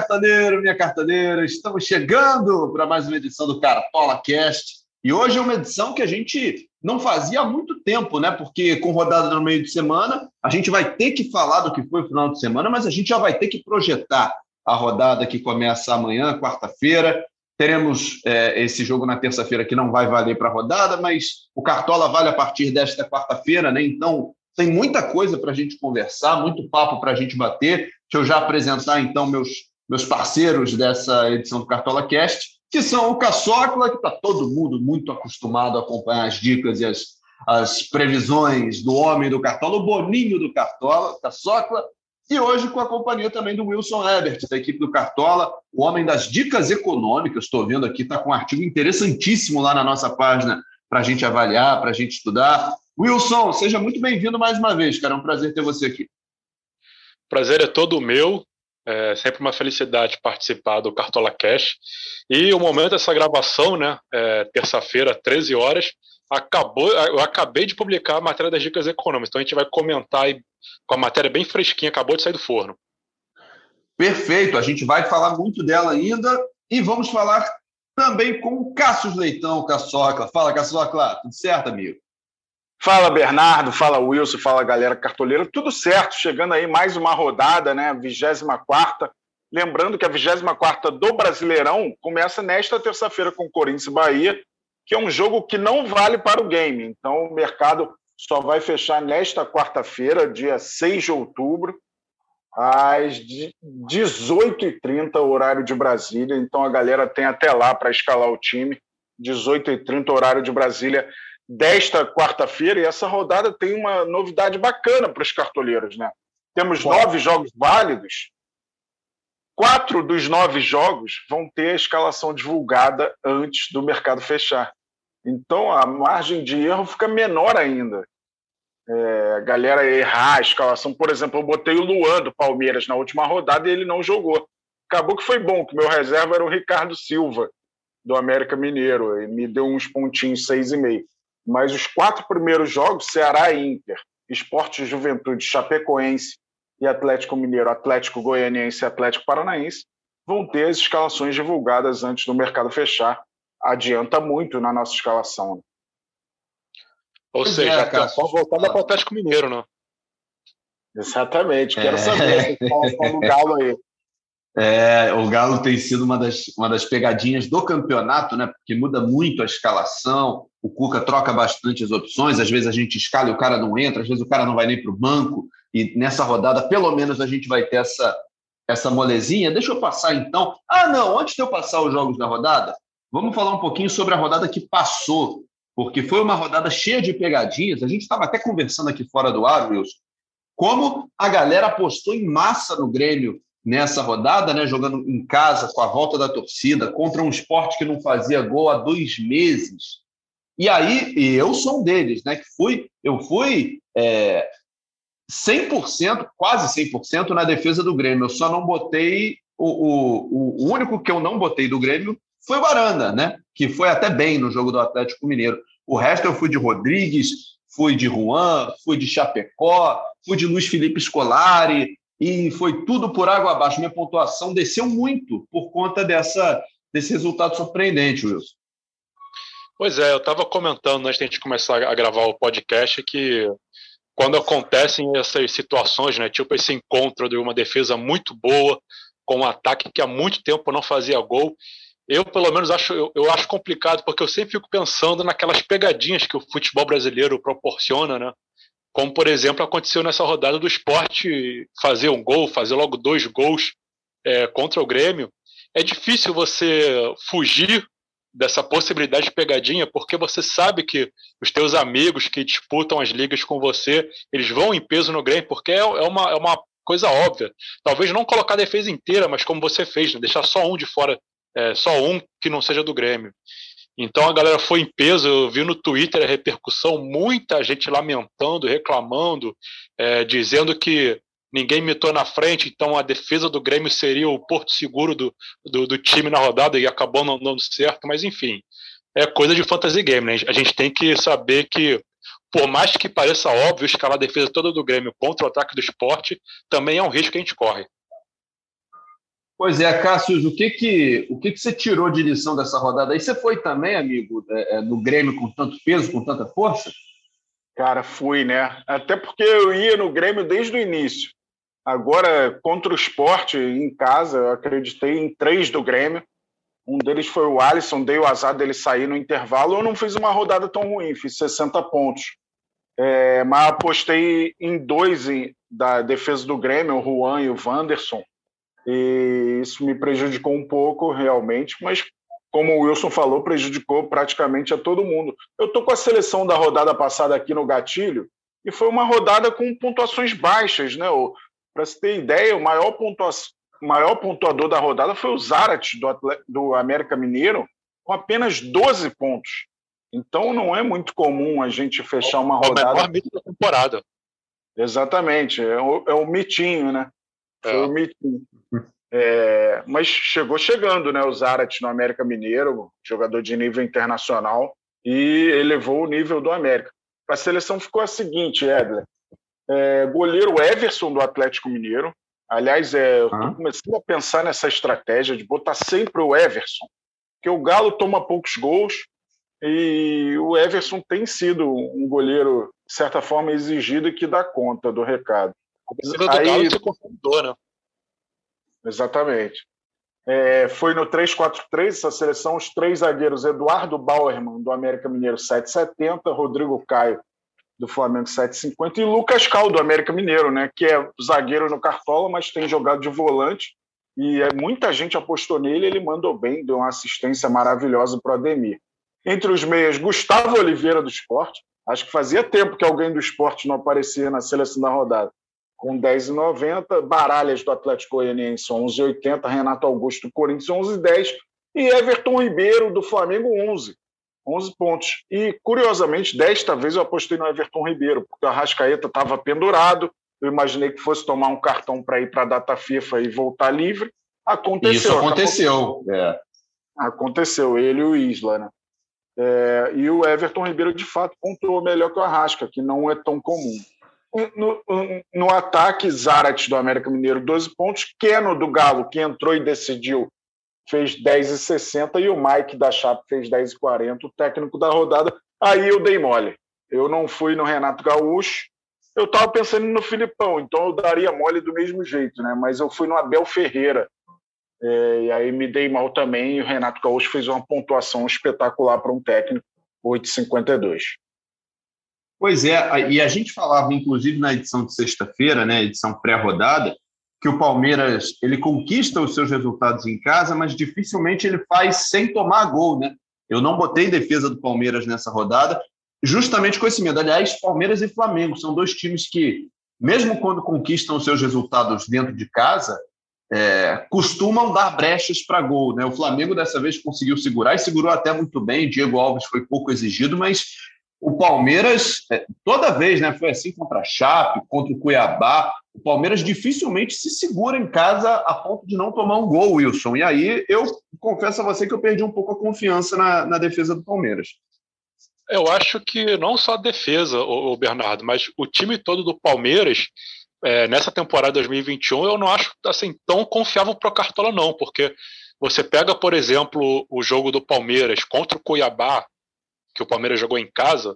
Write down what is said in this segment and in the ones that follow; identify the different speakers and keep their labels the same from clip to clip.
Speaker 1: Cartoneiro, minha cartoneira, estamos chegando para mais uma edição do Cartola Cast. E hoje é uma edição que a gente não fazia há muito tempo, né? Porque com rodada no meio de semana, a gente vai ter que falar do que foi o final de semana, mas a gente já vai ter que projetar a rodada que começa amanhã, quarta-feira. Teremos é, esse jogo na terça-feira que não vai valer para a rodada, mas o Cartola vale a partir desta quarta-feira, né? Então tem muita coisa para a gente conversar, muito papo para a gente bater. Deixa eu já apresentar, então, meus, meus parceiros dessa edição do Cartola Cast, que são o Caçocla, que está todo mundo muito acostumado a acompanhar as dicas e as, as previsões do homem do Cartola, o Boninho do Cartola, Caçocla, e hoje com a companhia também do Wilson Ebert, da equipe do Cartola, o homem das dicas econômicas. Estou vendo aqui, está com um artigo interessantíssimo lá na nossa página para a gente avaliar, para a gente estudar. Wilson, seja muito bem-vindo mais uma vez, cara. É um prazer ter você aqui.
Speaker 2: Prazer é todo meu. É sempre uma felicidade participar do Cartola Cash. E o momento dessa gravação, né, é, terça-feira, 13 horas, acabou, eu acabei de publicar a matéria das dicas econômicas. Então a gente vai comentar aí, com a matéria bem fresquinha, acabou de sair do forno.
Speaker 1: Perfeito, a gente vai falar muito dela ainda e vamos falar também com o Cassius Leitão, Caçocla. Fala, Caçocla, tudo certo, amigo?
Speaker 3: Fala Bernardo, fala Wilson, fala galera cartoleira, tudo certo, chegando aí mais uma rodada, né, 24 Lembrando que a 24 do Brasileirão começa nesta terça-feira com Corinthians e Bahia, que é um jogo que não vale para o game. Então o mercado só vai fechar nesta quarta-feira, dia 6 de outubro, às 18h30, horário de Brasília. Então a galera tem até lá para escalar o time. 18h30, horário de Brasília desta quarta-feira, e essa rodada tem uma novidade bacana para os cartoleiros, né? Temos nove jogos válidos. Quatro dos nove jogos vão ter a escalação divulgada antes do mercado fechar. Então a margem de erro fica menor ainda. É, a galera errar a escalação. Por exemplo, eu botei o Luan do Palmeiras na última rodada e ele não jogou. Acabou que foi bom, que meu reserva era o Ricardo Silva, do América Mineiro. Ele me deu uns pontinhos, seis e meio. Mas os quatro primeiros jogos, Ceará e Inter, Esporte Juventude, Chapecoense e Atlético Mineiro, Atlético Goianiense e Atlético Paranaense, vão ter as escalações divulgadas antes do mercado fechar. Adianta muito na nossa escalação. Né?
Speaker 2: Ou pois seja, é, cara, só voltada para o Atlético Mineiro, né?
Speaker 3: Exatamente. Quero é. saber qual é o Galo aí.
Speaker 1: É, o Galo tem sido uma das, uma das pegadinhas do campeonato, né? Porque muda muito a escalação, o Cuca troca bastante as opções, às vezes a gente escala e o cara não entra, às vezes o cara não vai nem para o banco, e nessa rodada, pelo menos, a gente vai ter essa, essa molezinha. Deixa eu passar então. Ah, não, antes de eu passar os jogos da rodada, vamos falar um pouquinho sobre a rodada que passou, porque foi uma rodada cheia de pegadinhas. A gente estava até conversando aqui fora do ar, Wilson, como a galera apostou em massa no Grêmio nessa rodada, né, jogando em casa com a volta da torcida contra um esporte que não fazia gol há dois meses. E aí, e eu sou um deles, né, que fui, eu fui é, 100%, quase 100% na defesa do Grêmio. Eu só não botei o, o, o único que eu não botei do Grêmio foi o Aranda, né, que foi até bem no jogo do Atlético Mineiro. O resto eu fui de Rodrigues, fui de Juan, fui de Chapecó, fui de Luiz Felipe Scolari, e foi tudo por água abaixo. Minha pontuação desceu muito por conta dessa, desse resultado surpreendente, Wilson.
Speaker 2: Pois é, eu estava comentando antes de a gente começar a gravar o podcast que quando acontecem essas situações, né, tipo esse encontro de uma defesa muito boa com um ataque que há muito tempo não fazia gol, eu pelo menos acho eu, eu acho complicado porque eu sempre fico pensando naquelas pegadinhas que o futebol brasileiro proporciona, né? como por exemplo aconteceu nessa rodada do esporte fazer um gol, fazer logo dois gols é, contra o Grêmio, é difícil você fugir dessa possibilidade de pegadinha, porque você sabe que os teus amigos que disputam as ligas com você, eles vão em peso no Grêmio, porque é, é uma, é uma coisa óbvia. Talvez não colocar a defesa inteira, mas como você fez, né? deixar só um de fora, é, só um que não seja do Grêmio. Então a galera foi em peso, eu vi no Twitter a repercussão, muita gente lamentando, reclamando, é, dizendo que ninguém mitou na frente, então a defesa do Grêmio seria o porto seguro do, do, do time na rodada e acabou não dando certo, mas enfim, é coisa de fantasy game, né? A gente tem que saber que, por mais que pareça óbvio, escalar a defesa toda do Grêmio contra o ataque do esporte também é um risco que a gente corre.
Speaker 1: Pois é, Cássio, o que que, o que que você tirou de lição dessa rodada? Aí você foi também, amigo, é, é, no Grêmio com tanto peso, com tanta força?
Speaker 3: Cara, fui, né? Até porque eu ia no Grêmio desde o início. Agora, contra o esporte, em casa, eu acreditei em três do Grêmio. Um deles foi o Alisson, dei o azar dele sair no intervalo. Eu não fiz uma rodada tão ruim, fiz 60 pontos. É, mas apostei em dois da defesa do Grêmio, o Juan e o Wanderson e isso me prejudicou um pouco realmente, mas como o Wilson falou, prejudicou praticamente a todo mundo. Eu estou com a seleção da rodada passada aqui no gatilho e foi uma rodada com pontuações baixas, né? Para você ter ideia, o maior, pontua... maior pontuador da rodada foi o Zarat do, do América Mineiro, com apenas 12 pontos. Então não é muito comum a gente fechar uma rodada. É o
Speaker 2: mito da temporada.
Speaker 3: Exatamente, é o, é o mitinho, né? Foi é. o mitinho. É, mas chegou chegando, né? O Zarat no América Mineiro, jogador de nível internacional, e elevou o nível do América. A seleção ficou a seguinte, Edler. É, goleiro Everson do Atlético Mineiro. Aliás, é, eu estou começando a pensar nessa estratégia de botar sempre o Everson, porque o Galo toma poucos gols e o Everson tem sido um goleiro, de certa forma, exigido e que dá conta do recado.
Speaker 2: Do Aí, Galo se confundou, né?
Speaker 3: Exatamente. É, foi no 3-4-3 essa seleção, os três zagueiros, Eduardo Bauerman, do América Mineiro, 7,70, Rodrigo Caio, do Flamengo, 7,50, e Lucas Cal, do América Mineiro, né, que é zagueiro no Cartola, mas tem jogado de volante, e é, muita gente apostou nele, ele mandou bem, deu uma assistência maravilhosa para o Ademir. Entre os meias, Gustavo Oliveira, do Esporte, acho que fazia tempo que alguém do esporte não aparecia na seleção da rodada com 10,90, Baralhas do Atlético Goianiense 11,80, Renato Augusto do Corinthians 11,10 e Everton Ribeiro do Flamengo 11. 11 pontos. E, curiosamente, desta vez eu apostei no Everton Ribeiro, porque o Arrascaeta estava pendurado, eu imaginei que fosse tomar um cartão para ir para a data FIFA e voltar livre. Aconteceu.
Speaker 1: Isso aconteceu. É.
Speaker 3: Aconteceu, ele e o Isla, né? É, e o Everton Ribeiro, de fato, pontuou melhor que o Arrasca, que não é tão comum. No, no, ataque, Zarat do América Mineiro, 12 pontos. Keno do Galo, que entrou e decidiu, fez 10,60. E o Mike da Chape fez 10,40. O técnico da rodada. Aí eu dei mole. Eu não fui no Renato Gaúcho. Eu estava pensando no Filipão, então eu daria mole do mesmo jeito, né? Mas eu fui no Abel Ferreira. É, e aí me dei mal também. E o Renato Gaúcho fez uma pontuação espetacular para um técnico, 8,52.
Speaker 1: Pois é, e a gente falava, inclusive, na edição de sexta-feira, né, edição pré-rodada, que o Palmeiras ele conquista os seus resultados em casa, mas dificilmente ele faz sem tomar gol, né? Eu não botei defesa do Palmeiras nessa rodada, justamente com esse medo. Aliás, Palmeiras e Flamengo são dois times que, mesmo quando conquistam os seus resultados dentro de casa, é, costumam dar brechas para gol. Né? O Flamengo dessa vez conseguiu segurar e segurou até muito bem. Diego Alves foi pouco exigido, mas o Palmeiras, é, toda vez, né, foi assim contra a Chape, contra o Cuiabá, o Palmeiras dificilmente se segura em casa a ponto de não tomar um gol, Wilson. E aí eu confesso a você que eu perdi um pouco a confiança na, na defesa do Palmeiras.
Speaker 2: Eu acho que não só a defesa, o Bernardo, mas o time todo do Palmeiras, é, nessa temporada 2021, eu não acho assim tão confiável para o Cartola, não, porque você pega, por exemplo, o jogo do Palmeiras contra o Cuiabá, que o Palmeiras jogou em casa,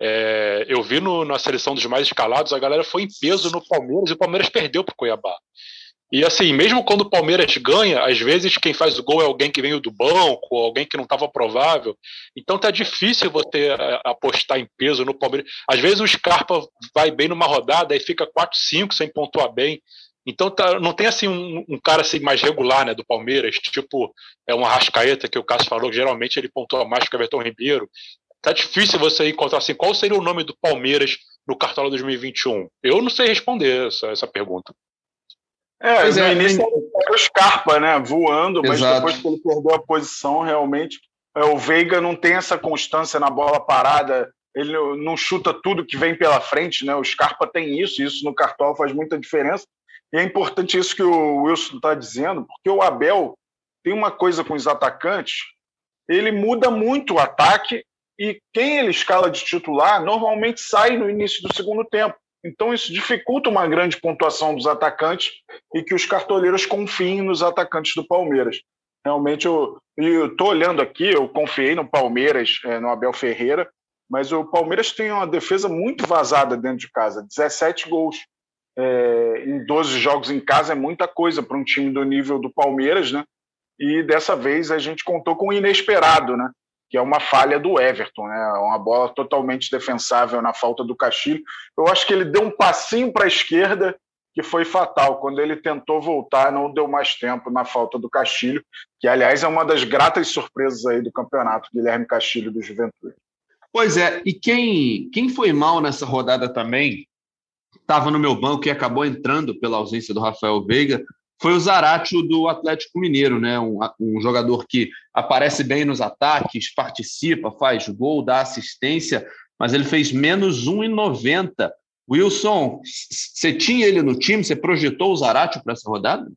Speaker 2: é, eu vi no, na seleção dos mais escalados, a galera foi em peso no Palmeiras e o Palmeiras perdeu para o Cuiabá. E assim, mesmo quando o Palmeiras ganha, às vezes quem faz o gol é alguém que veio do banco, alguém que não estava provável. Então tá difícil você é, apostar em peso no Palmeiras. Às vezes o Scarpa vai bem numa rodada e fica 4, 5 sem pontuar bem. Então tá, não tem assim um, um, cara assim mais regular né, do Palmeiras, tipo é um Arrascaeta que o Cássio falou, que geralmente ele pontua mais que o Everton Ribeiro. Tá difícil você encontrar assim, qual seria o nome do Palmeiras no Cartola 2021? Eu não sei responder essa, essa pergunta.
Speaker 3: É, pois no é, início era o Scarpa, né, voando, mas Exato. depois que ele perdeu a posição, realmente, é, o Veiga não tem essa constância na bola parada, ele não chuta tudo que vem pela frente, né, o Scarpa tem isso, isso no Cartola faz muita diferença, e é importante isso que o Wilson está dizendo, porque o Abel tem uma coisa com os atacantes, ele muda muito o ataque e quem ele escala de titular normalmente sai no início do segundo tempo. Então isso dificulta uma grande pontuação dos atacantes e que os cartoleiros confiem nos atacantes do Palmeiras. Realmente eu estou olhando aqui, eu confiei no Palmeiras, é, no Abel Ferreira, mas o Palmeiras tem uma defesa muito vazada dentro de casa, 17 gols. É, em 12 jogos em casa é muita coisa para um time do nível do Palmeiras, né? E dessa vez a gente contou com o inesperado, né? que é uma falha do Everton, né? Uma bola totalmente defensável na falta do Castilho. Eu acho que ele deu um passinho para a esquerda que foi fatal. Quando ele tentou voltar, não deu mais tempo na falta do Castilho, que aliás é uma das gratas surpresas aí do campeonato, Guilherme Castilho do Juventude.
Speaker 1: Pois é, e quem, quem foi mal nessa rodada também, estava no meu banco e acabou entrando pela ausência do Rafael Veiga, foi o Zaratio do Atlético Mineiro, né? Um, um, jogador que aparece bem nos ataques, participa, faz gol, dá assistência, mas ele fez menos 1,90. Wilson, você tinha ele no time? Você projetou o Zaratio para essa rodada?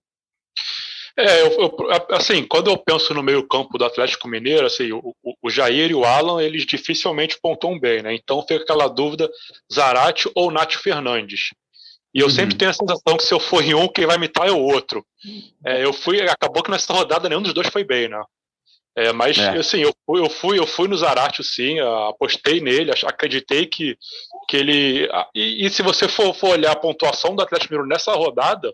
Speaker 2: É, eu, eu, assim, quando eu penso no meio campo do Atlético Mineiro, assim, o, o, Jair e o Alan, eles dificilmente pontuam bem, né? Então fica aquela dúvida, Zarate ou Nath Fernandes. E eu uhum. sempre tenho a sensação que se eu for em um, quem vai imitar é o outro. É, eu fui, acabou que nessa rodada nenhum dos dois foi bem, né? É, mas é. assim, eu fui, eu fui, eu fui no Zarate sim, apostei nele, acreditei que, que ele. E, e, se você for, for olhar a pontuação do Atlético Mineiro nessa rodada,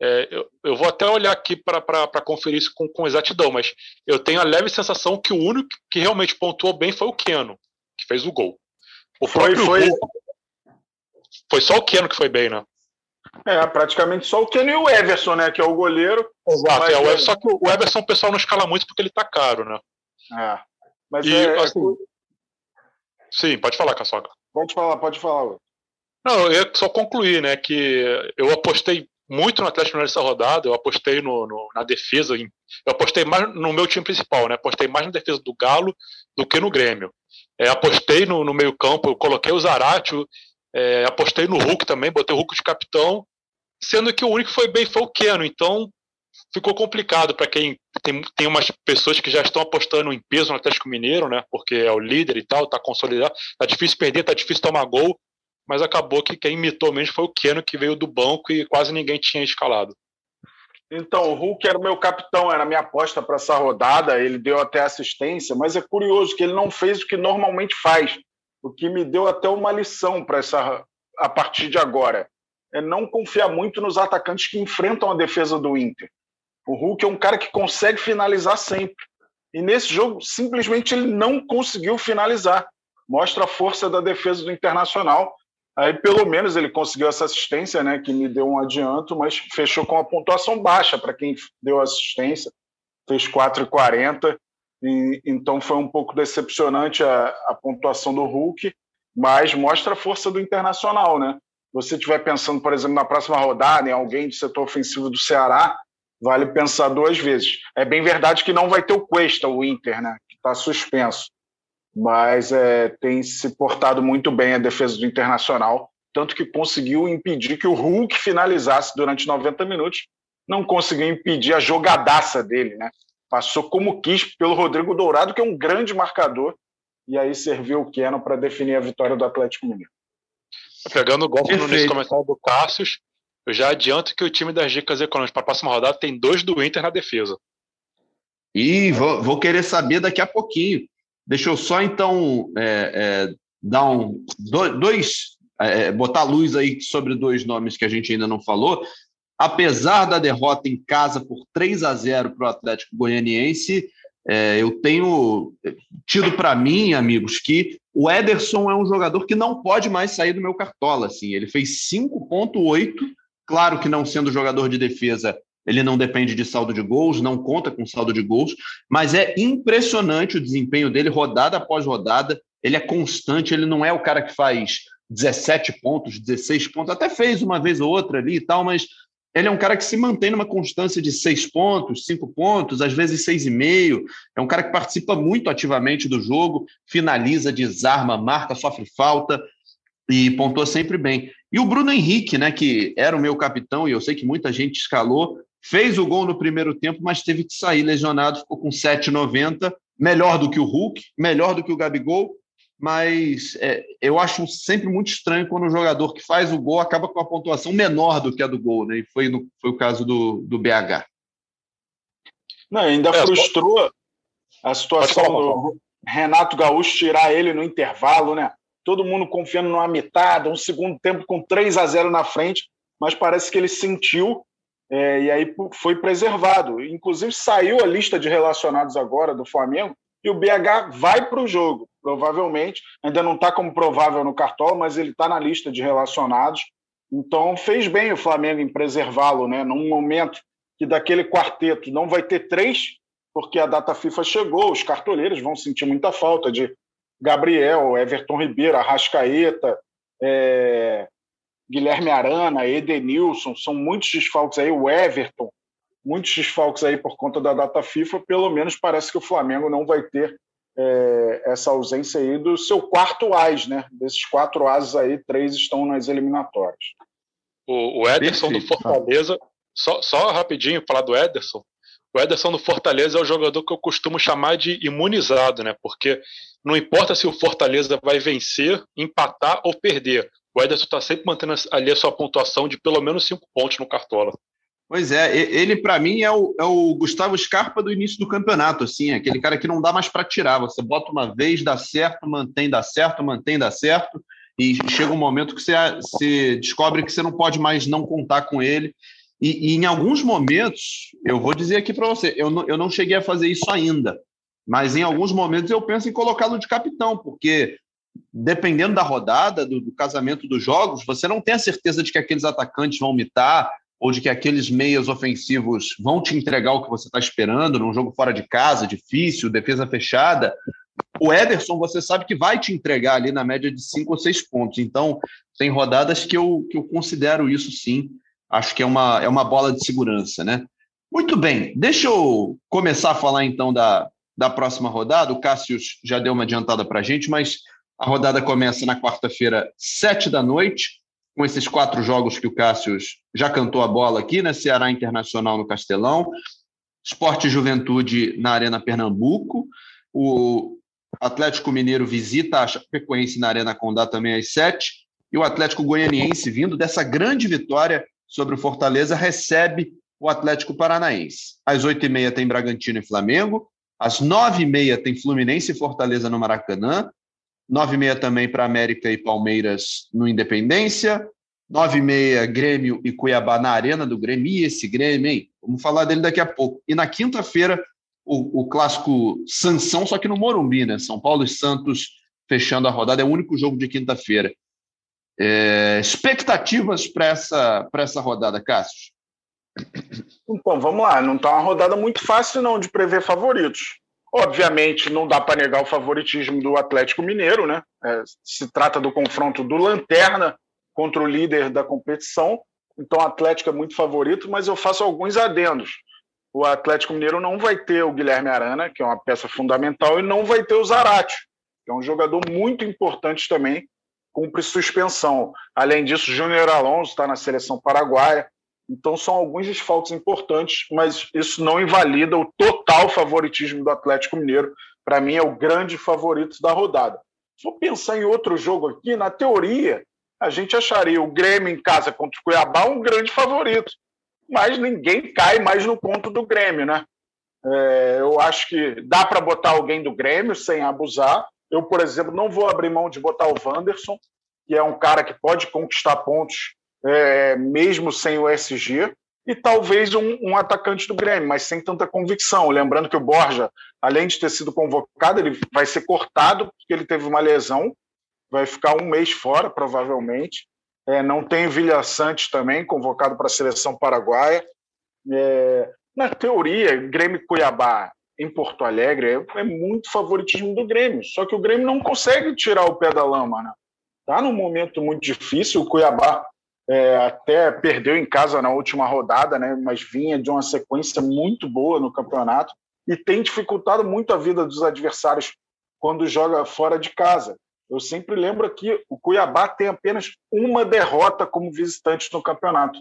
Speaker 2: é, eu, eu, vou até olhar aqui para conferir isso com, com exatidão, mas eu tenho a leve sensação que o único que realmente pontuou bem foi o Keno, que fez o gol. O
Speaker 3: foi, foi, gol,
Speaker 2: foi só o Keno que foi bem, né?
Speaker 3: É, praticamente só o Keno e o Everson, né? Que é o goleiro.
Speaker 2: Exato, é, o Everson, só que o Everson o pessoal não escala muito porque ele tá caro, né?
Speaker 3: É. Mas
Speaker 2: e, é, assim, Sim, pode falar, Caçoca.
Speaker 3: Pode falar, pode falar.
Speaker 2: Não, eu ia só concluir, né? Que eu apostei muito no Atlético nessa rodada, eu apostei no, no, na defesa, eu apostei mais no meu time principal, né? Apostei mais na defesa do Galo do que no Grêmio. É, apostei no, no meio campo, eu coloquei o Zaratio é, apostei no Hulk também, botei o Hulk de capitão, sendo que o único que foi bem foi o Keno. Então ficou complicado para quem tem, tem umas pessoas que já estão apostando em peso no Atlético Mineiro, né? Porque é o líder e tal, tá consolidado. Tá difícil perder, tá difícil tomar gol, mas acabou que quem imitou mesmo foi o Keno, que veio do banco e quase ninguém tinha escalado.
Speaker 3: Então, o Hulk era o meu capitão, era a minha aposta para essa rodada. Ele deu até assistência, mas é curioso que ele não fez o que normalmente faz o que me deu até uma lição para essa a partir de agora é não confiar muito nos atacantes que enfrentam a defesa do Inter. O Hulk é um cara que consegue finalizar sempre. E nesse jogo, simplesmente ele não conseguiu finalizar. Mostra a força da defesa do Internacional. Aí, pelo menos, ele conseguiu essa assistência, né, que me deu um adianto, mas fechou com a pontuação baixa para quem deu assistência. Fez 4,40. E, então foi um pouco decepcionante a, a pontuação do Hulk, mas mostra a força do Internacional, né? Você estiver pensando, por exemplo, na próxima rodada em alguém do setor ofensivo do Ceará, vale pensar duas vezes. É bem verdade que não vai ter o Cuesta, o Inter, né? Que está suspenso. Mas é, tem se portado muito bem a defesa do Internacional, tanto que conseguiu impedir que o Hulk finalizasse durante 90 minutos. Não conseguiu impedir a jogadaça dele, né? passou como quis pelo Rodrigo Dourado, que é um grande marcador, e aí serviu o Keno para definir a vitória do Atlético Mineiro.
Speaker 2: Pegando o golpe no comentário do Cássius, eu já adianto que o time das dicas econômicas para a próxima rodada tem dois do Inter na defesa.
Speaker 1: E vou, vou querer saber daqui a pouquinho. Deixa eu só então é, é, dar um dois é, botar luz aí sobre dois nomes que a gente ainda não falou apesar da derrota em casa por 3 a 0 para o Atlético Goianiense, é, eu tenho tido para mim, amigos, que o Ederson é um jogador que não pode mais sair do meu cartola. Assim. Ele fez 5,8. Claro que não sendo jogador de defesa, ele não depende de saldo de gols, não conta com saldo de gols, mas é impressionante o desempenho dele, rodada após rodada. Ele é constante, ele não é o cara que faz 17 pontos, 16 pontos, até fez uma vez ou outra ali e tal, mas ele é um cara que se mantém numa constância de seis pontos, cinco pontos, às vezes seis e meio. É um cara que participa muito ativamente do jogo, finaliza, desarma, marca, sofre falta e pontua sempre bem. E o Bruno Henrique, né, que era o meu capitão e eu sei que muita gente escalou, fez o gol no primeiro tempo, mas teve que sair lesionado, ficou com 7,90, melhor do que o Hulk, melhor do que o Gabigol mas é, eu acho sempre muito estranho quando o jogador que faz o gol acaba com a pontuação menor do que a do gol, né? E foi, no, foi o caso do, do BH.
Speaker 3: Não, ainda é, frustrou a situação do Renato Gaúcho tirar ele no intervalo, né? Todo mundo confiando numa mitada, um segundo tempo com 3 a 0 na frente, mas parece que ele sentiu é, e aí foi preservado. Inclusive saiu a lista de relacionados agora do Flamengo e o BH vai para o jogo, provavelmente. Ainda não está como provável no cartola, mas ele está na lista de relacionados. Então fez bem o Flamengo em preservá-lo, né? Num momento que daquele quarteto não vai ter três, porque a data FIFA chegou, os cartoleiros vão sentir muita falta de Gabriel, Everton Ribeiro, Arrascaeta, é, Guilherme Arana, Edenilson, são muitos desfalques aí, o Everton, muitos desfalques aí por conta da data FIFA, pelo menos parece que o Flamengo não vai ter é, essa ausência aí do seu quarto AS, né? Desses quatro ASs aí, três estão nas eliminatórias.
Speaker 2: O, o Ederson Perfeito. do Fortaleza, só, só rapidinho falar do Ederson. O Ederson do Fortaleza é o jogador que eu costumo chamar de imunizado, né? Porque não importa se o Fortaleza vai vencer, empatar ou perder. O Ederson está sempre mantendo ali a sua pontuação de pelo menos cinco pontos no Cartola.
Speaker 1: Pois é, ele para mim é o, é o, Gustavo Scarpa do início do campeonato, assim, aquele cara que não dá mais para tirar. Você bota uma vez, dá certo, mantém, dá certo, mantém, dá certo, e chega um momento que você, você descobre que você não pode mais não contar com ele. E, e em alguns momentos, eu vou dizer aqui para você, eu não, eu não cheguei a fazer isso ainda, mas em alguns momentos eu penso em colocá-lo de capitão, porque dependendo da rodada, do, do, casamento dos jogos, você não tem a certeza de que aqueles atacantes vão mitar ou de que aqueles meias ofensivos vão te entregar o que você está esperando num jogo fora de casa, difícil, defesa fechada. O Ederson, você sabe que vai te entregar ali na média de cinco ou seis pontos. Então, tem rodadas que eu, que eu considero isso sim. Acho que é uma, é uma bola de segurança, né? Muito bem, deixa eu começar a falar então da, da próxima rodada. O Cássio já deu uma adiantada para a gente, mas a rodada começa na quarta-feira, sete da noite, com esses quatro jogos que o Cássio já cantou a bola aqui, né? Ceará Internacional no Castelão, Esporte Juventude na Arena Pernambuco, o Atlético Mineiro visita a Chapecoense na Arena Condá também às sete, e o Atlético Goianiense, vindo dessa grande vitória sobre o Fortaleza, recebe o Atlético Paranaense. Às oito e meia tem Bragantino e Flamengo, às nove e meia tem Fluminense e Fortaleza no Maracanã, 9 e meia também para América e Palmeiras no Independência. 9 e meia, Grêmio e Cuiabá na Arena do Grêmio. E esse Grêmio, hein? Vamos falar dele daqui a pouco. E na quinta-feira, o, o, clássico Sansão, só que no Morumbi, né? São Paulo e Santos fechando a rodada. É o único jogo de quinta-feira. É, expectativas para essa, essa rodada, Cássio?
Speaker 3: Então, vamos lá. Não está uma rodada muito fácil, não, de prever favoritos. Obviamente, não dá para negar o favoritismo do Atlético Mineiro, né? É, se trata do confronto do Lanterna contra o líder da competição. Então, o Atlético é muito favorito, mas eu faço alguns adendos. O Atlético Mineiro não vai ter o Guilherme Arana, que é uma peça fundamental, e não vai ter o Zarate, que é um jogador muito importante também, cumpre suspensão. Além disso, Júnior Alonso está na seleção paraguaia. Então são alguns desfalques importantes, mas isso não invalida o total favoritismo do Atlético Mineiro. Para mim é o grande favorito da rodada. Se for pensar em outro jogo aqui, na teoria, a gente acharia o Grêmio em casa contra o Cuiabá um grande favorito. Mas ninguém cai mais no ponto do Grêmio, né? É, eu acho que dá para botar alguém do Grêmio sem abusar. Eu, por exemplo, não vou abrir mão de botar o Wanderson, que é um cara que pode conquistar pontos é, mesmo sem o SG, e talvez um, um, atacante do Grêmio, mas sem tanta convicção. Lembrando que o Borja, além de ter sido convocado, ele vai ser cortado porque ele teve uma lesão, vai ficar um mês fora, provavelmente. É, não tem Vilha Santos também, convocado para a seleção paraguaia. É, na teoria, Grêmio Cuiabá em Porto Alegre é, é, muito favoritismo do Grêmio, só que o Grêmio não consegue tirar o pé da lama. Né? Tá num momento muito difícil, o Cuiabá é, até perdeu em casa na última rodada, né, mas vinha de uma sequência muito boa no campeonato e tem dificultado muito a vida dos adversários quando joga fora de casa. Eu sempre lembro que o Cuiabá tem apenas uma derrota como visitante no campeonato.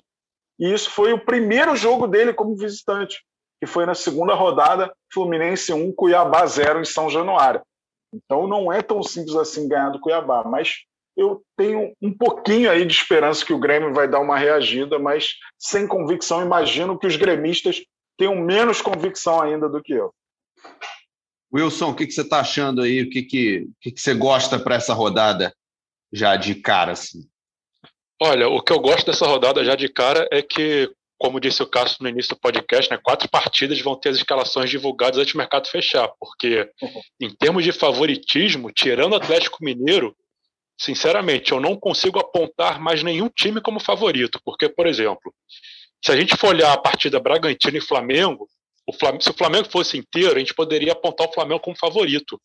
Speaker 3: E isso foi o primeiro jogo dele como visitante, que foi na segunda rodada, Fluminense 1, Cuiabá 0 em São Januário. Então não é tão simples assim ganhar do Cuiabá, mas eu tenho um pouquinho aí de esperança que o Grêmio vai dar uma reagida, mas sem convicção, imagino que os gremistas tenham menos convicção ainda do que eu.
Speaker 1: Wilson, o que, que você está achando aí? O que, que, que, que você gosta para essa rodada já de cara? Assim?
Speaker 2: Olha, o que eu gosto dessa rodada já de cara é que, como disse o Cássio no início do podcast, né, quatro partidas vão ter as escalações divulgadas antes do mercado fechar, porque em termos de favoritismo, tirando o Atlético Mineiro, sinceramente, eu não consigo apontar mais nenhum time como favorito, porque, por exemplo, se a gente for olhar a partida Bragantino e Flamengo, o Flamengo, se o Flamengo fosse inteiro, a gente poderia apontar o Flamengo como favorito.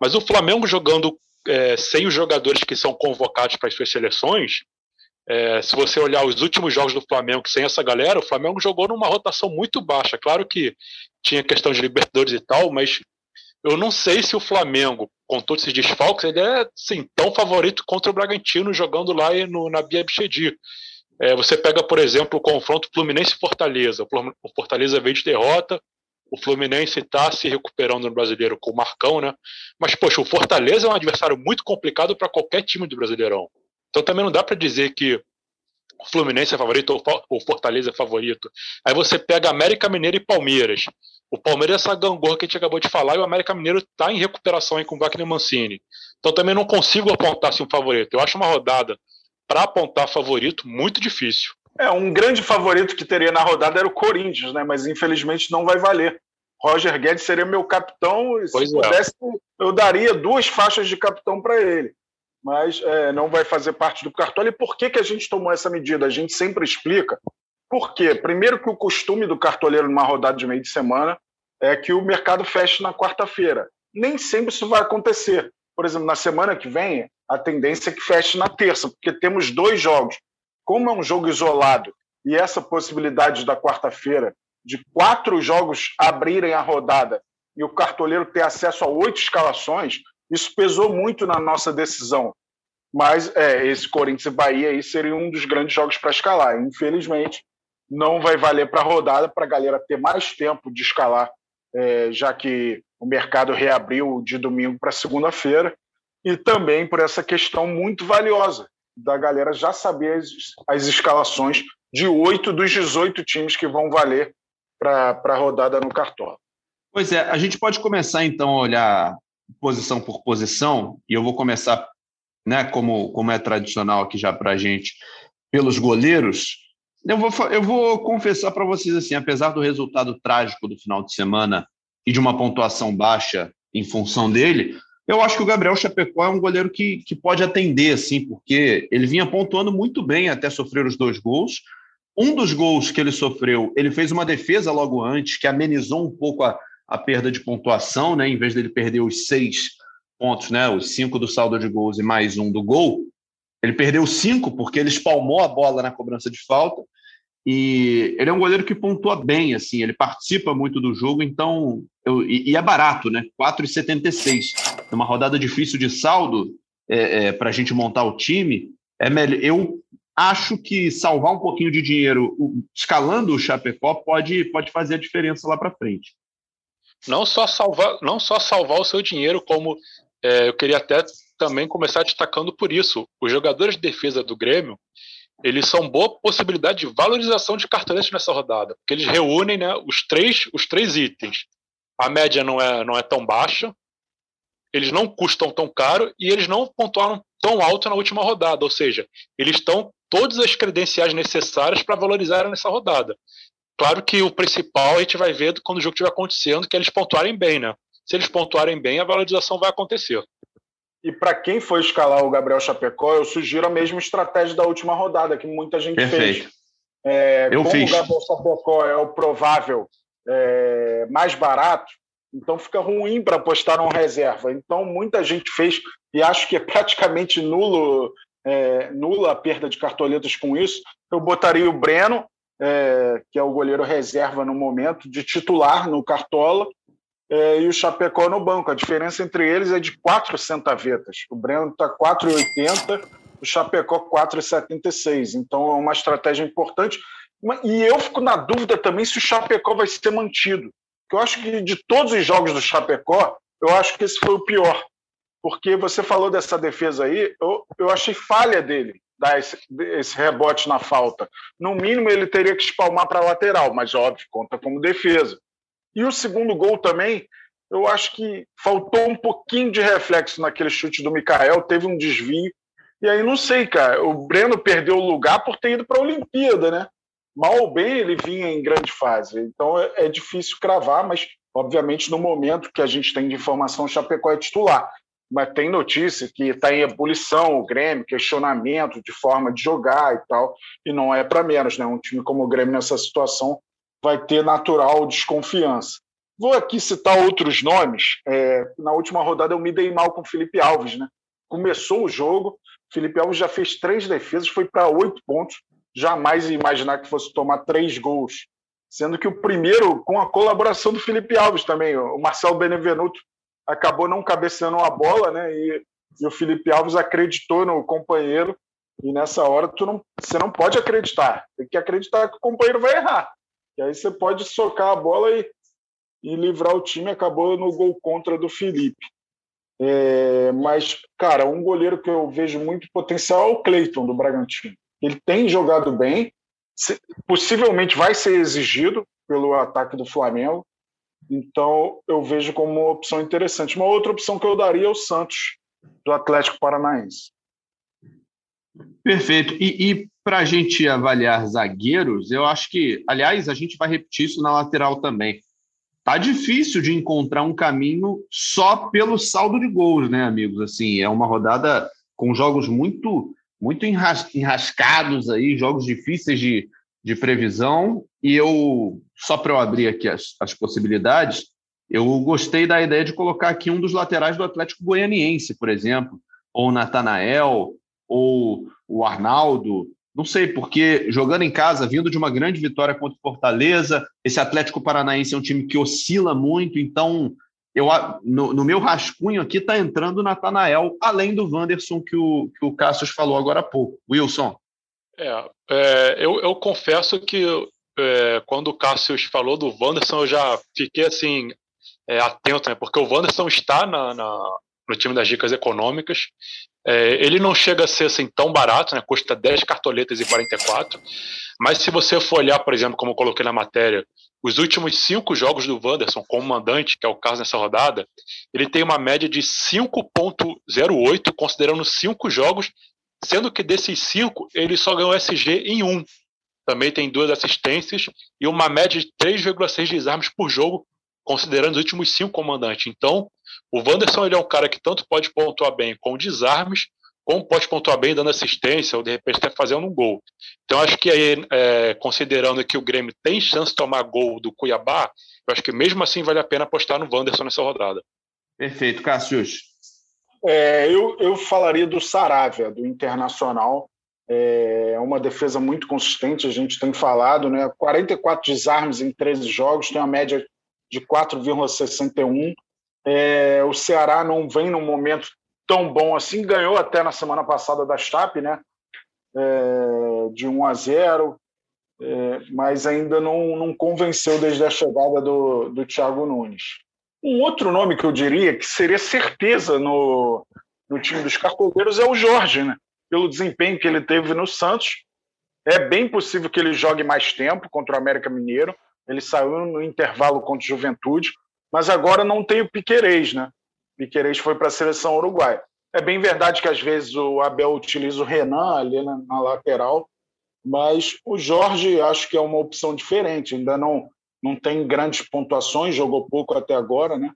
Speaker 2: Mas o Flamengo jogando é, sem os jogadores que são convocados para as suas seleções, é, se você olhar os últimos jogos do Flamengo sem essa galera, o Flamengo jogou numa rotação muito baixa. Claro que tinha questão de Libertadores e tal, mas eu não sei se o Flamengo, com todos esses desfalques, ele é assim, tão favorito contra o Bragantino jogando lá no, na Bia Bichedi. É, você pega, por exemplo, o confronto Fluminense-Fortaleza. O Fortaleza veio de derrota, o Fluminense está se recuperando no brasileiro com o Marcão, né? Mas, poxa, o Fortaleza é um adversário muito complicado para qualquer time do Brasileirão. Então também não dá para dizer que o Fluminense é favorito ou o Fortaleza é favorito. Aí você pega América Mineiro e Palmeiras. O Palmeiras é essa gangorra que a gente acabou de falar e o América Mineiro está em recuperação aí com o Wagner Mancini. Então também não consigo apontar assim, um favorito. Eu acho uma rodada para apontar favorito muito difícil.
Speaker 3: É, um grande favorito que teria na rodada era o Corinthians, né? Mas infelizmente não vai valer. Roger Guedes seria meu capitão e se é. pudesse eu daria duas faixas de capitão para ele. Mas é, não vai fazer parte do cartola. E por que, que a gente tomou essa medida? A gente sempre explica. Por quê? Primeiro que o costume do cartoleiro numa rodada de meio de semana é que o mercado feche na quarta-feira. Nem sempre isso vai acontecer. Por exemplo, na semana que vem, a tendência é que feche na terça, porque temos dois jogos. Como é um jogo isolado e essa possibilidade da quarta-feira de quatro jogos abrirem a rodada e o cartoleiro ter acesso a oito escalações, isso pesou muito na nossa decisão. Mas é, esse Corinthians e Bahia aí seria um dos grandes jogos para escalar. Infelizmente, não vai valer para a rodada, para a galera ter mais tempo de escalar, é, já que o mercado reabriu de domingo para segunda-feira, e também por essa questão muito valiosa da galera já saber as, as escalações de oito dos 18 times que vão valer para a rodada no Cartola.
Speaker 1: Pois é, a gente pode começar então a olhar posição por posição, e eu vou começar, né, como, como é tradicional aqui já para a gente, pelos goleiros. Eu vou, eu vou confessar para vocês assim, apesar do resultado trágico do final de semana e de uma pontuação baixa em função dele, eu acho que o Gabriel Chapecó é um goleiro que, que pode atender, assim, porque ele vinha pontuando muito bem até sofrer os dois gols. Um dos gols que ele sofreu, ele fez uma defesa logo antes, que amenizou um pouco a, a perda de pontuação, né? Em vez dele perder os seis pontos, né? Os cinco do saldo de gols e mais um do gol, ele perdeu cinco porque ele espalmou a bola na cobrança de falta e ele é um goleiro que pontua bem, assim, ele participa muito do jogo, então. Eu, e, e, é barato, né? 4,76. É uma rodada difícil de saldo é, é, para a gente montar o time. É melhor, eu acho que salvar um pouquinho de dinheiro escalando o Chapecó pode, pode fazer a diferença lá para frente.
Speaker 2: Não só salvar, não só salvar o seu dinheiro, como é, eu queria até também começar destacando por isso. Os jogadores de defesa do Grêmio, eles são boa possibilidade de valorização de cartoletes nessa rodada, porque eles reúnem né, os, três, os três itens. A média não é, não é tão baixa, eles não custam tão caro e eles não pontuaram tão alto na última rodada, ou seja, eles estão todas as credenciais necessárias para valorizar nessa rodada. Claro que o principal a gente vai ver quando o jogo estiver acontecendo, que eles pontuarem bem, né? Se eles pontuarem bem, a valorização vai acontecer.
Speaker 3: E para quem for escalar o Gabriel Chapecó, eu sugiro a mesma estratégia da última rodada, que muita gente Perfeito. fez. É, eu como fiz. o Gabriel Chapecó é o provável é, mais barato, então fica ruim para apostar num reserva. Então muita gente fez, e acho que é praticamente nulo, é, nula a perda de cartoletas com isso. Eu botaria o Breno, é, que é o goleiro reserva no momento, de titular no Cartola, é, e o Chapecó no banco. A diferença entre eles é de 4 centavetas. O Breno está 4,80, o Chapecó 4,76. Então é uma estratégia importante. E eu fico na dúvida também se o Chapecó vai ser mantido. Eu acho que de todos os jogos do Chapecó, eu acho que esse foi o pior. porque você falou dessa defesa aí, eu, eu achei falha dele dar esse, esse rebote na falta. No mínimo, ele teria que espalmar para a lateral, mas óbvio, conta como defesa. E o segundo gol também, eu acho que faltou um pouquinho de reflexo naquele chute do Mikael, teve um desvio. E aí, não sei, cara, o Breno perdeu o lugar por ter ido para a Olimpíada, né? Mal ou bem, ele vinha em grande fase. Então é, é difícil cravar, mas obviamente no momento que a gente tem de informação, o Chapecó é titular mas tem notícia que está em ebulição o Grêmio, questionamento de forma de jogar e tal, e não é para menos, né? Um time como o Grêmio nessa situação vai ter natural desconfiança. Vou aqui citar outros nomes. É, na última rodada eu me dei mal com o Felipe Alves, né? Começou o jogo, Felipe Alves já fez três defesas, foi para oito pontos. Jamais ia imaginar que fosse tomar três gols. Sendo que o primeiro, com a colaboração do Felipe Alves também, o Marcelo Benevenuto acabou não cabeceando a bola, né? E, e, o Felipe Alves acreditou no companheiro. E nessa hora tu não, você não pode acreditar. Tem que acreditar que o companheiro vai errar. E aí você pode socar a bola e, e livrar o time. Acabou no gol contra do Felipe. É, mas, cara, um goleiro que eu vejo muito potencial é o Cleiton, do Bragantino. Ele tem jogado bem, possivelmente vai ser exigido pelo ataque do Flamengo, então, eu vejo como uma opção interessante. Uma outra opção que eu daria é o Santos, do Atlético Paranaense.
Speaker 1: Perfeito. E, e para a gente avaliar zagueiros, eu acho que, aliás, a gente vai repetir isso na lateral também. Tá difícil de encontrar um caminho só pelo saldo de gols, né, amigos? Assim, é uma rodada com jogos muito muito enrascados aí, jogos difíceis de, de previsão. E eu, só para eu abrir aqui as, as possibilidades, eu gostei da ideia de colocar aqui um dos laterais do Atlético Goianiense, por exemplo, ou Natanael, ou o Arnaldo. Não sei, porque jogando em casa, vindo de uma grande vitória contra o Fortaleza, esse Atlético Paranaense é um time que oscila muito, então eu, no, no meu rascunho aqui está entrando o Natanael, além do Wanderson que o, que o Cassius falou agora há pouco. Wilson.
Speaker 2: É, é eu, eu confesso que é, quando o Cássio falou do Wanderson, eu já fiquei assim, é, atento, né? Porque o Wanderson está na, na, no time das dicas econômicas. É, ele não chega a ser assim tão barato, né? Custa 10 cartoletas e 44. Mas se você for olhar, por exemplo, como eu coloquei na matéria, os últimos cinco jogos do Wanderson como mandante, que é o caso nessa rodada, ele tem uma média de 5,08, considerando cinco jogos sendo que desses cinco, ele só ganhou SG em um. Também tem duas assistências e uma média de 3,6 desarmes por jogo, considerando os últimos cinco comandantes. Então, o Wanderson ele é um cara que tanto pode pontuar bem com desarmes, como pode pontuar bem dando assistência, ou de repente até fazendo um gol. Então, acho que aí, é, considerando que o Grêmio tem chance de tomar gol do Cuiabá, eu acho que mesmo assim vale a pena apostar no Wanderson nessa rodada.
Speaker 1: Perfeito, Cássio.
Speaker 3: É, eu, eu falaria do Saravia, do Internacional. É uma defesa muito consistente, a gente tem falado, né? 44 desarmes em 13 jogos, tem uma média de 4,61. É, o Ceará não vem num momento tão bom assim, ganhou até na semana passada da Chape, né? É, de 1 a 0, é, mas ainda não, não convenceu desde a chegada do, do Thiago Nunes. Um outro nome que eu diria que seria certeza no, no time dos cartoleiros é o Jorge, né? Pelo desempenho que ele teve no Santos. É bem possível que ele jogue mais tempo contra o América Mineiro. Ele saiu no intervalo contra o Juventude, mas agora não tem o Piquerez, né? Piquerez foi para a seleção uruguaia. É bem verdade que às vezes o Abel utiliza o Renan ali na, na lateral, mas o Jorge acho que é uma opção diferente. Ainda não não tem grandes pontuações, jogou pouco até agora, né?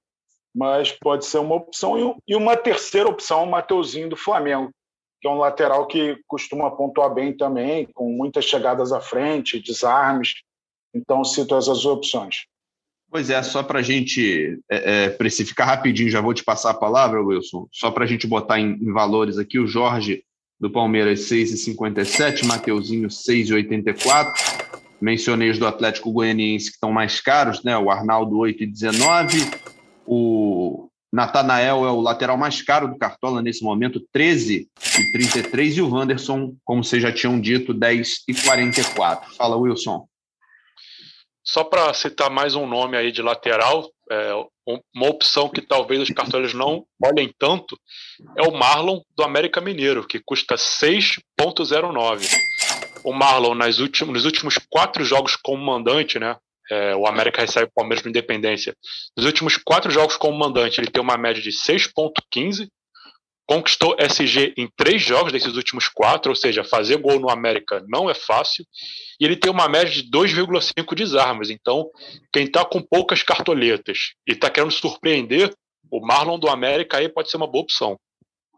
Speaker 3: Mas pode ser uma opção. E uma terceira opção, o Mateuzinho do Flamengo, que é um lateral que costuma pontuar bem também, com muitas chegadas à frente, desarmes. Então, cito essas opções.
Speaker 1: Pois é, só para a gente é, é, precificar rapidinho, já vou te passar a palavra, Wilson, só para a gente botar em, em, valores aqui, o Jorge do Palmeiras 6,57, Mateuzinho 6,84, Mencionei os do Atlético Goianiense que estão mais caros, né? O Arnaldo 8,19. O Natanael é o lateral mais caro do Cartola nesse momento, 13,33. E o Wanderson, como vocês já tinham dito, 10,44. Fala, Wilson.
Speaker 2: Só para citar mais um nome aí de lateral, é, uma opção que talvez os cartoleiros não olhem tanto é o Marlon do América Mineiro, que custa 6,09. O Marlon, nas últimos, nos últimos quatro jogos como mandante, né? É, o América recebe o Palmeiras no Independência. Nos últimos quatro jogos como mandante, ele tem uma média de 6,15 conquistou SG em três jogos desses últimos quatro, ou seja, fazer gol no América não é fácil. E ele tem uma média de 2,5 desarmes. Então, quem está com poucas cartoletas e está querendo surpreender, o Marlon do América aí pode ser uma boa opção.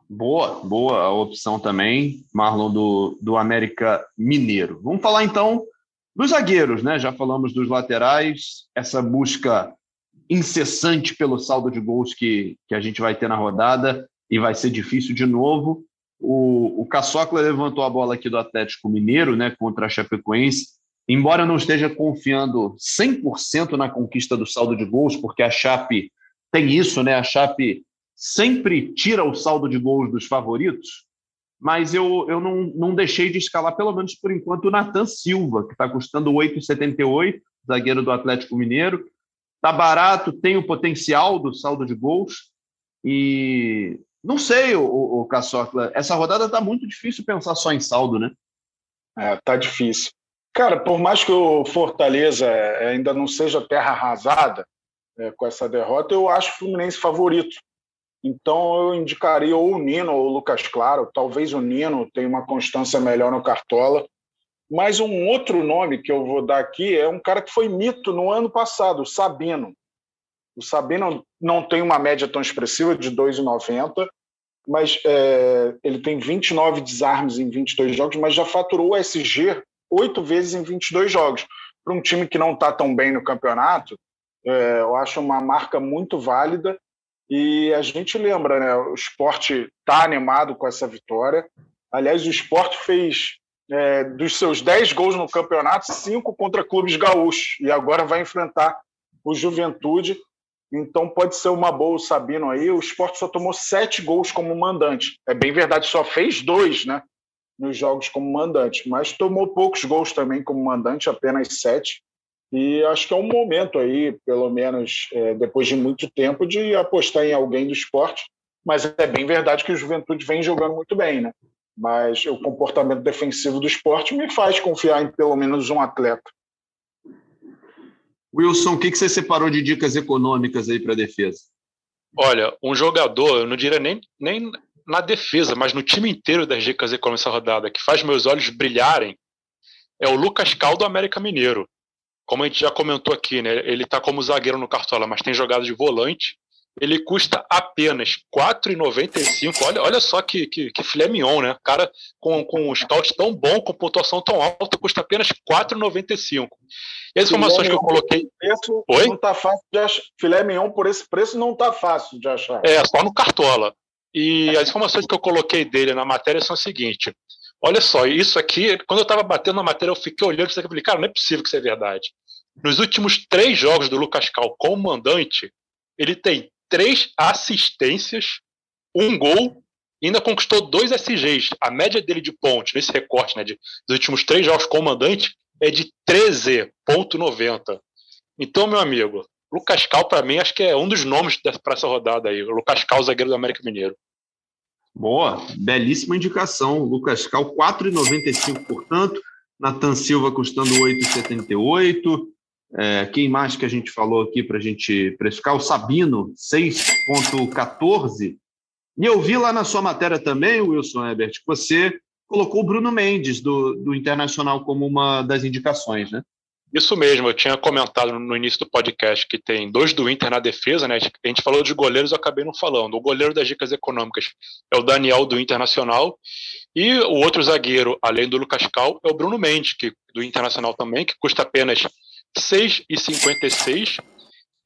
Speaker 1: Boa, boa a opção também, Marlon do, do América Mineiro. Vamos falar então dos zagueiros, né? Já falamos dos laterais, essa busca incessante pelo saldo de gols que, que a gente vai ter na rodada e vai ser difícil de novo. O, o Caçocla levantou a bola aqui do Atlético Mineiro, né, contra a Chapecoense. Embora não esteja confiando 100% na conquista do saldo de gols, porque a Chape tem isso, né? A Chape sempre tira o saldo de gols dos favoritos, mas eu, eu não, não deixei de escalar, pelo menos por enquanto, o Natan Silva, que está custando 8,78, zagueiro do Atlético Mineiro. Está barato, tem o potencial do saldo de gols, e não sei, o, o, o Caçocla, essa rodada está muito difícil pensar só em saldo, né?
Speaker 3: É, tá difícil. Cara, por mais que o Fortaleza é, ainda não seja terra arrasada é, com essa derrota, eu acho o Fluminense favorito. Então eu indicaria ou o Nino ou o Lucas Claro. Talvez o Nino tenha uma constância melhor no Cartola. Mas um outro nome que eu vou dar aqui é um cara que foi mito no ano passado, o Sabino. O Sabino não tem uma média tão expressiva de 2,90, mas é, ele tem 29 desarmes em 22 jogos, mas já faturou o SG oito vezes em 22 jogos. Para um time que não está tão bem no campeonato, é, eu acho uma marca muito válida. E a gente lembra, né? O esporte está animado com essa vitória. Aliás, o esporte fez é, dos seus 10 gols no campeonato, cinco contra clubes gaúchos. E agora vai enfrentar o Juventude. Então pode ser uma boa o Sabino aí. O esporte só tomou sete gols como mandante. É bem verdade, só fez dois, né? Nos jogos como mandante, mas tomou poucos gols também como mandante, apenas sete. E acho que é um momento aí, pelo menos é, depois de muito tempo, de apostar em alguém do esporte. Mas é bem verdade que o Juventude vem jogando muito bem, né? Mas o comportamento defensivo do esporte me faz confiar em pelo menos um atleta.
Speaker 1: Wilson, o que, você separou de dicas econômicas aí para a defesa?
Speaker 2: Olha, um jogador, eu não diria nem, nem na defesa, mas no time inteiro das dicas econômicas rodada, que faz meus olhos brilharem, é o Lucas Cal do América Mineiro. Como a gente já comentou aqui, né? Ele está como zagueiro no Cartola, mas tem jogado de volante. Ele custa apenas R$ 4,95. Olha, olha só que, que, que filé mignon, né? Cara com, com um scout tão bom, com pontuação tão alta, custa apenas R$ 4,95. E as informações que eu coloquei.
Speaker 3: Preço Oi? Não tá fácil de achar. Filé mignon por esse preço não tá fácil de achar.
Speaker 2: É, só no Cartola. E as informações que eu coloquei dele na matéria são as seguintes. Olha só, isso aqui, quando eu estava batendo na matéria, eu fiquei olhando isso aqui e falei, cara, não é possível que isso é verdade. Nos últimos três jogos do Lucas Cal como mandante, ele tem três assistências, um gol e ainda conquistou dois SGs. A média dele de pontos, nesse recorte né, de, dos últimos três jogos como mandante, é de 13,90. Então, meu amigo, Lucas Cal, para mim, acho que é um dos nomes para essa rodada aí. Lucas Cal, zagueiro do América Mineiro.
Speaker 1: Boa, belíssima indicação. Lucas Cal, 4,95, portanto. Nathan Silva custando 8,78. É, quem mais que a gente falou aqui para a gente precificar? O Sabino, 6,14. E eu vi lá na sua matéria também, Wilson Ebert, que você colocou o Bruno Mendes, do, do Internacional, como uma das indicações, né?
Speaker 2: Isso mesmo, eu tinha comentado no início do podcast que tem dois do Inter na defesa, né? A gente falou de goleiros, eu acabei não falando. O goleiro das dicas econômicas é o Daniel do Internacional e o outro zagueiro, além do Lucas Cal, é o Bruno Mendes, que, do Internacional também, que custa apenas 6,56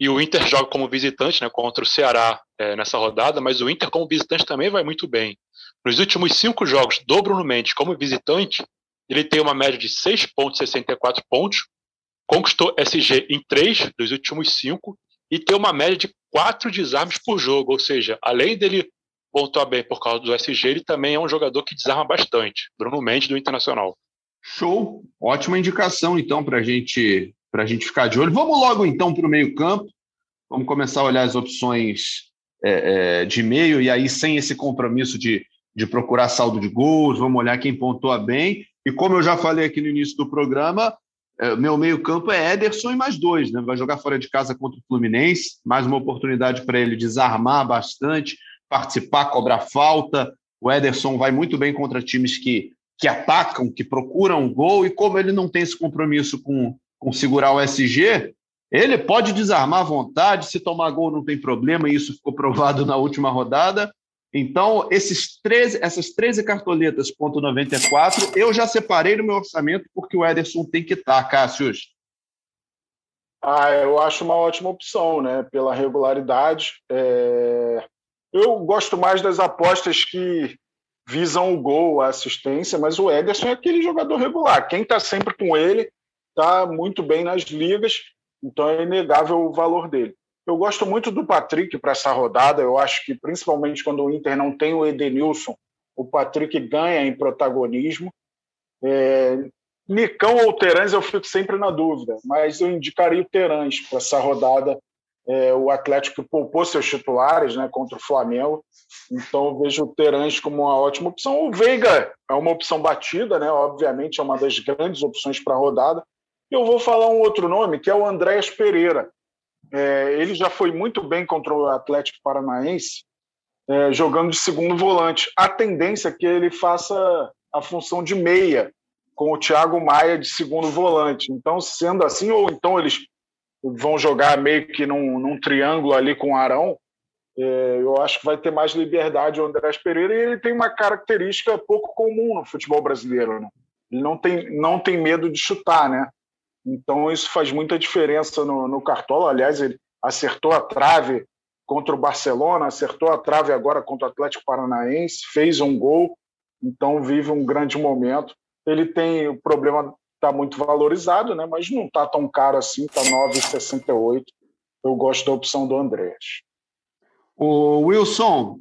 Speaker 2: e o Inter joga como visitante né, contra o Ceará é, nessa rodada, mas o Inter como visitante também vai muito bem. Nos últimos cinco jogos do Bruno Mendes como visitante, ele tem uma média de 6,64 pontos, conquistou SG em três dos últimos cinco e tem uma média de quatro desarmes por jogo, ou seja, além dele pontuar bem por causa do SG, ele também é um jogador que desarma bastante. Bruno Mendes do Internacional.
Speaker 1: Show, ótima indicação então para gente, a gente ficar de olho. Vamos logo então para o meio campo. vamos começar a olhar as opções é, é, de meio, e aí sem esse compromisso de, de procurar saldo de gols, vamos olhar quem pontua bem. E como eu já falei aqui no início do programa, é, meu meio-campo é Ederson e mais dois, né? Vai jogar fora de casa contra o Fluminense, mais uma oportunidade para ele desarmar bastante, participar, cobrar falta. O Ederson vai muito bem contra times que, que atacam, que procuram gol, e como ele não tem esse compromisso com, com segurar o SG, ele pode desarmar à vontade, se tomar gol não tem problema, e isso ficou provado na última rodada. Então, esses 13, essas 13 cartoletas, ponto 94, eu já separei no meu orçamento porque o Ederson tem que estar, Cássio.
Speaker 3: Ah, eu acho uma ótima opção, né? Pela regularidade. É... Eu gosto mais das apostas que visam o gol, a assistência, mas o Ederson é aquele jogador regular. Quem está sempre com ele está muito bem nas ligas, então é inegável o valor dele. Eu gosto muito do Patrick para essa rodada. Eu acho que, principalmente quando o Inter não tem o Edenilson, o Patrick ganha em protagonismo. É... Nicão ou Terãs, eu fico sempre na dúvida, mas eu indicaria o Terãs para essa rodada. É, o Atlético poupou seus titulares né, contra o Flamengo, então eu vejo o Terãs como uma ótima opção. O Veiga é uma opção batida, né, obviamente é uma das grandes opções para a rodada. Eu vou falar um outro nome, que é o Andréas Pereira. É, ele já foi muito bem contra o Atlético Paranaense, é, jogando de segundo volante. A tendência é que ele faça a função de meia, com o Thiago Maia de segundo volante. Então, sendo assim, ou então eles vão jogar meio que num, num triângulo ali com o Arão, é, eu acho que vai ter mais liberdade o Andrés Pereira e ele tem uma característica pouco comum no futebol brasileiro. Né? Ele não tem, não tem medo de chutar, né? Então isso faz muita diferença no, no Cartola. Aliás, ele acertou a trave contra o Barcelona, acertou a trave agora contra o Atlético Paranaense, fez um gol, então vive um grande momento. Ele tem o problema está muito valorizado, né? Mas não está tão caro assim, está 9,68. Eu gosto da opção do Andrés.
Speaker 1: O Wilson,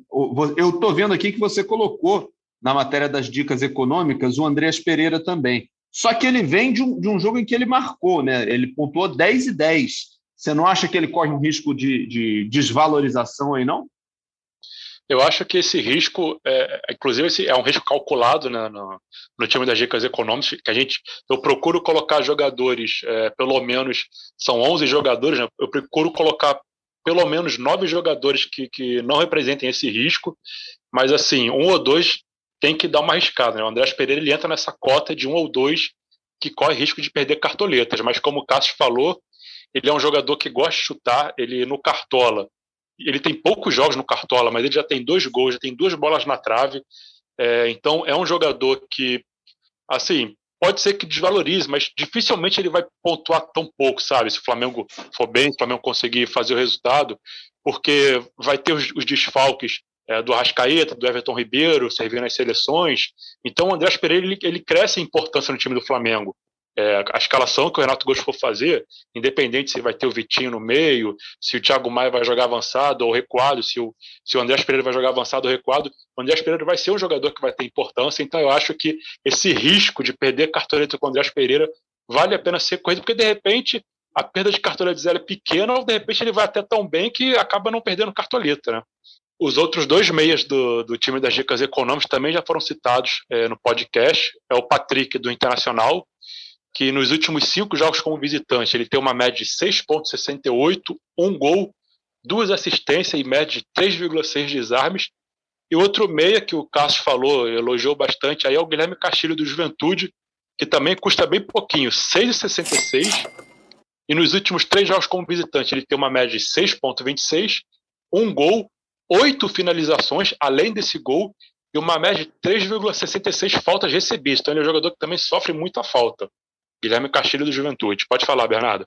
Speaker 1: eu estou vendo aqui que você colocou na matéria das dicas econômicas o Andrés Pereira também. Só que ele vem de um, de um jogo em que ele marcou, né? Ele pontuou 10 e 10. Você não acha que ele corre um risco de, de desvalorização aí, não?
Speaker 2: Eu acho que esse risco, é, inclusive, esse é um risco calculado né, no, no, time das dicas econômicas, que a gente, eu procuro colocar jogadores, é, pelo menos, são 11 jogadores, né, eu procuro colocar pelo menos nove jogadores que, que não representem esse risco, mas assim, um ou dois tem que dar uma arriscada. Né? O Andrés Pereira ele entra nessa cota de um ou dois que corre risco de perder cartoletas, mas como o Cássio falou, ele é um jogador que gosta de chutar, ele no Cartola, ele tem poucos jogos no Cartola, mas ele já tem dois gols, já tem duas bolas na trave, é, então é um jogador que, assim, pode ser que desvalorize, mas dificilmente ele vai pontuar tão pouco, sabe? Se o Flamengo for bem, se o Flamengo conseguir fazer o resultado, porque vai ter os, os desfalques é, do Arrascaeta, do Everton Ribeiro, servindo as seleções. Então o Andrés Pereira ele, ele cresce em importância no time do Flamengo. É, a escalação que o Renato Gomes for fazer, independente se vai ter o Vitinho no meio, se o Thiago Maia vai jogar avançado ou recuado, se o, se o Pereira vai jogar avançado ou recuado, o Andrés Pereira vai ser um jogador que vai ter importância. Então eu acho que esse risco de perder cartoleta com o Andrés Pereira vale a pena ser corrido, porque de repente a perda de cartoleta é pequena ou de repente ele vai até tão bem que acaba não perdendo cartoleta, né? Os outros dois meias do, do time das dicas econômicas também já foram citados é, no podcast. É o Patrick do Internacional, que nos últimos cinco jogos como visitante ele tem uma média de 6,68, um gol, duas assistências e média de 3,6 desarmes. E outro meia que o Cássio falou, elogiou bastante, aí é o Guilherme Castilho do Juventude, que também custa bem pouquinho, 6,66. E nos últimos três jogos como visitante ele tem uma média de 6,26, um gol oito finalizações, além desse gol, e uma média de 3,66 faltas recebidas. Então ele é um jogador que também sofre muita falta. Guilherme Castilho do Juventude. Pode falar, Bernardo.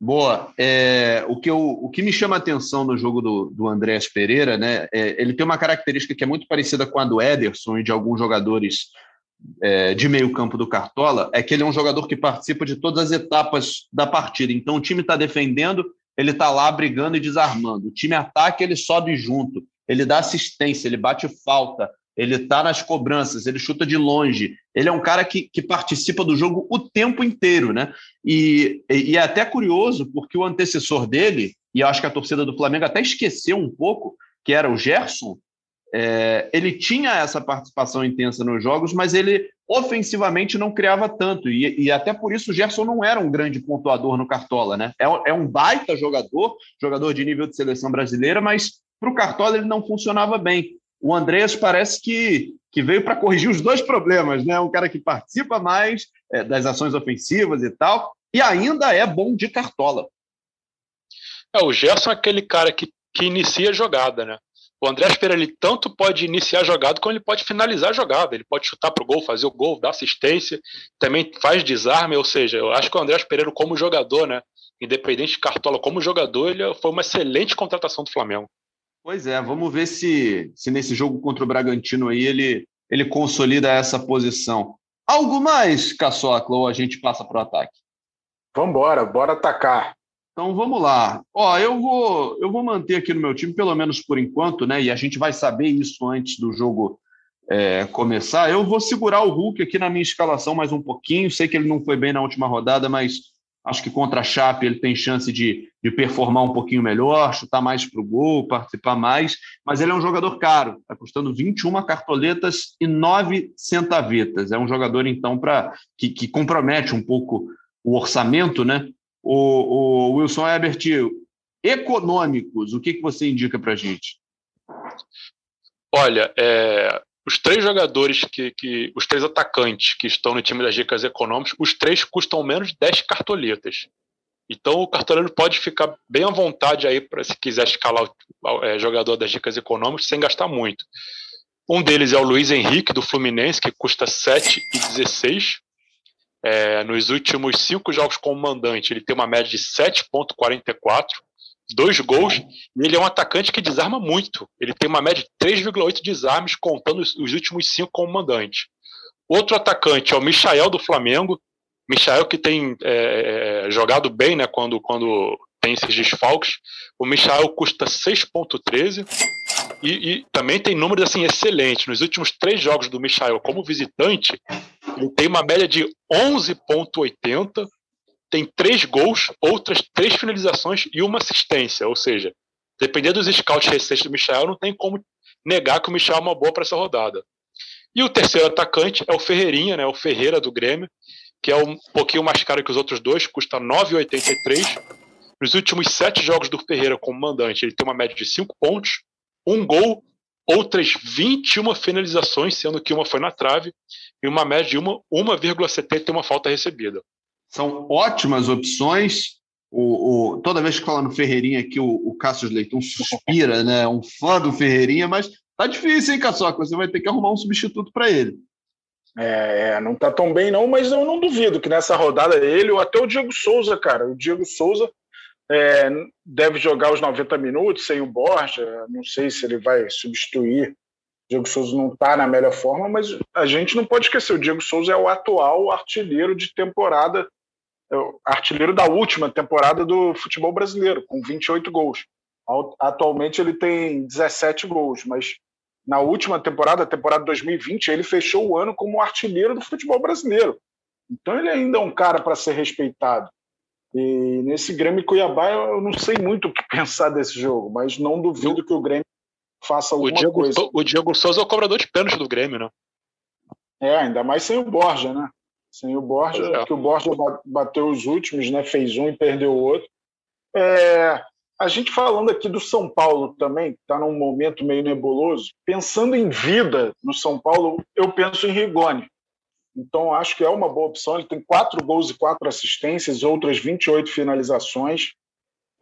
Speaker 1: Boa. É, o, que eu, o que me chama a atenção no jogo do, do Andréas Pereira, né? É, ele tem uma característica que é muito parecida com a do Ederson e de alguns jogadores é, de meio campo do Cartola, é que ele é um jogador que participa de todas as etapas da partida. Então o time está defendendo, ele está lá brigando e desarmando. O time ataca, ele sobe junto, ele dá assistência, ele bate falta, ele está nas cobranças, ele chuta de longe. Ele é um cara que, que participa do jogo o tempo inteiro, né? E, e é até curioso, porque o antecessor dele, e acho que a torcida do Flamengo até esqueceu um pouco, que era o Gerson, é, ele tinha essa participação intensa nos jogos, mas ele ofensivamente não criava tanto. E, e, até por isso o Gerson não era um grande pontuador no Cartola. Né? É, é um baita jogador, jogador de nível de seleção brasileira, mas para o Cartola ele não funcionava bem. O Andreas parece que, que veio para corrigir os dois problemas, né? Um cara que participa mais é, das ações ofensivas e tal, e ainda é bom de cartola.
Speaker 2: É, o Gerson é aquele cara que, que inicia a jogada, né? O André Pereira ele tanto pode iniciar a jogada como ele pode finalizar a jogada. Ele pode chutar para o gol, fazer o gol, dar assistência, também faz desarme. Ou seja, eu acho que o André Pereira, como jogador, né, independente de cartola, como jogador, ele foi uma excelente contratação do Flamengo.
Speaker 1: Pois é, vamos ver se, se nesse jogo contra o Bragantino aí ele, ele consolida essa posição. Algo mais, Caçocla, ou a gente passa para o ataque?
Speaker 3: Vamos embora, bora atacar.
Speaker 1: Então vamos lá. Ó, eu vou eu vou manter aqui no meu time, pelo menos por enquanto, né? E a gente vai saber isso antes do jogo é, começar. Eu vou segurar o Hulk aqui na minha escalação mais um pouquinho. Sei que ele não foi bem na última rodada, mas acho que contra a Chape ele tem chance de, de performar um pouquinho melhor, chutar mais para o gol, participar mais. Mas ele é um jogador caro, está custando 21 cartoletas e 9 centavetas. É um jogador, então, para que, que compromete um pouco o orçamento, né? O, o Wilson Ebert, econômicos, o que, que você indica para a gente?
Speaker 2: Olha, é, os três jogadores que, que, os três atacantes que estão no time das dicas econômicas, os três custam menos de 10 cartoletas. Então o cartoleiro pode ficar bem à vontade aí para se quiser escalar o é, jogador das dicas econômicas sem gastar muito. Um deles é o Luiz Henrique do Fluminense, que custa 7,16. É, nos últimos cinco jogos como mandante, ele tem uma média de 7,44, dois gols, e ele é um atacante que desarma muito. Ele tem uma média de 3,8 desarmes, contando os, os últimos cinco como mandante. Outro atacante é o Michael do Flamengo. Michael que tem é, é jogado bem né, quando, quando tem esses desfalques. O Michael custa 6,13 e, e, também tem números assim excelentes. Nos últimos três jogos do Michael como visitante, ele tem uma média de 11,80, tem três gols, outras três finalizações e uma assistência. Ou seja, dependendo dos scouts recentes do Michel, não tem como negar que o Michel é uma boa para essa rodada. E o terceiro atacante é o Ferreirinha, né, o Ferreira do Grêmio, que é um pouquinho mais caro que os outros dois, custa 9,83. Nos últimos sete jogos do Ferreira como mandante, ele tem uma média de cinco pontos, um gol outras 21 finalizações, sendo que uma foi na trave, e uma média de 1,71 falta recebida.
Speaker 1: São ótimas opções. O, o, toda vez que fala no Ferreirinha aqui, o, o Cássio Leitão suspira, né? Um fã do Ferreirinha, mas tá difícil, hein, Caçoca? Você vai ter que arrumar um substituto para ele.
Speaker 3: É, não tá tão bem, não, mas eu não duvido que nessa rodada ele, ou até o Diego Souza, cara. O Diego Souza é, deve jogar os 90 minutos sem o Borja. Não sei se ele vai substituir. O Diego Souza não está na melhor forma, mas a gente não pode esquecer: o Diego Souza é o atual artilheiro de temporada, é artilheiro da última temporada do futebol brasileiro, com 28 gols. Atualmente ele tem 17 gols, mas na última temporada, temporada 2020, ele fechou o ano como artilheiro do futebol brasileiro. Então ele ainda é um cara para ser respeitado. E nesse Grêmio Cuiabá eu não sei muito o que pensar desse jogo, mas não duvido que o Grêmio faça alguma
Speaker 2: o Diego,
Speaker 3: coisa.
Speaker 2: O Diego Souza é o cobrador de pênalti do Grêmio, né?
Speaker 3: É, ainda mais sem o Borja, né? Sem o Borja, é. que o Borja bateu os últimos, né? Fez um e perdeu o outro. É, a gente falando aqui do São Paulo também, que está num momento meio nebuloso, pensando em vida no São Paulo, eu penso em Rigoni. Então, acho que é uma boa opção. Ele tem quatro gols e quatro assistências, outras 28 finalizações.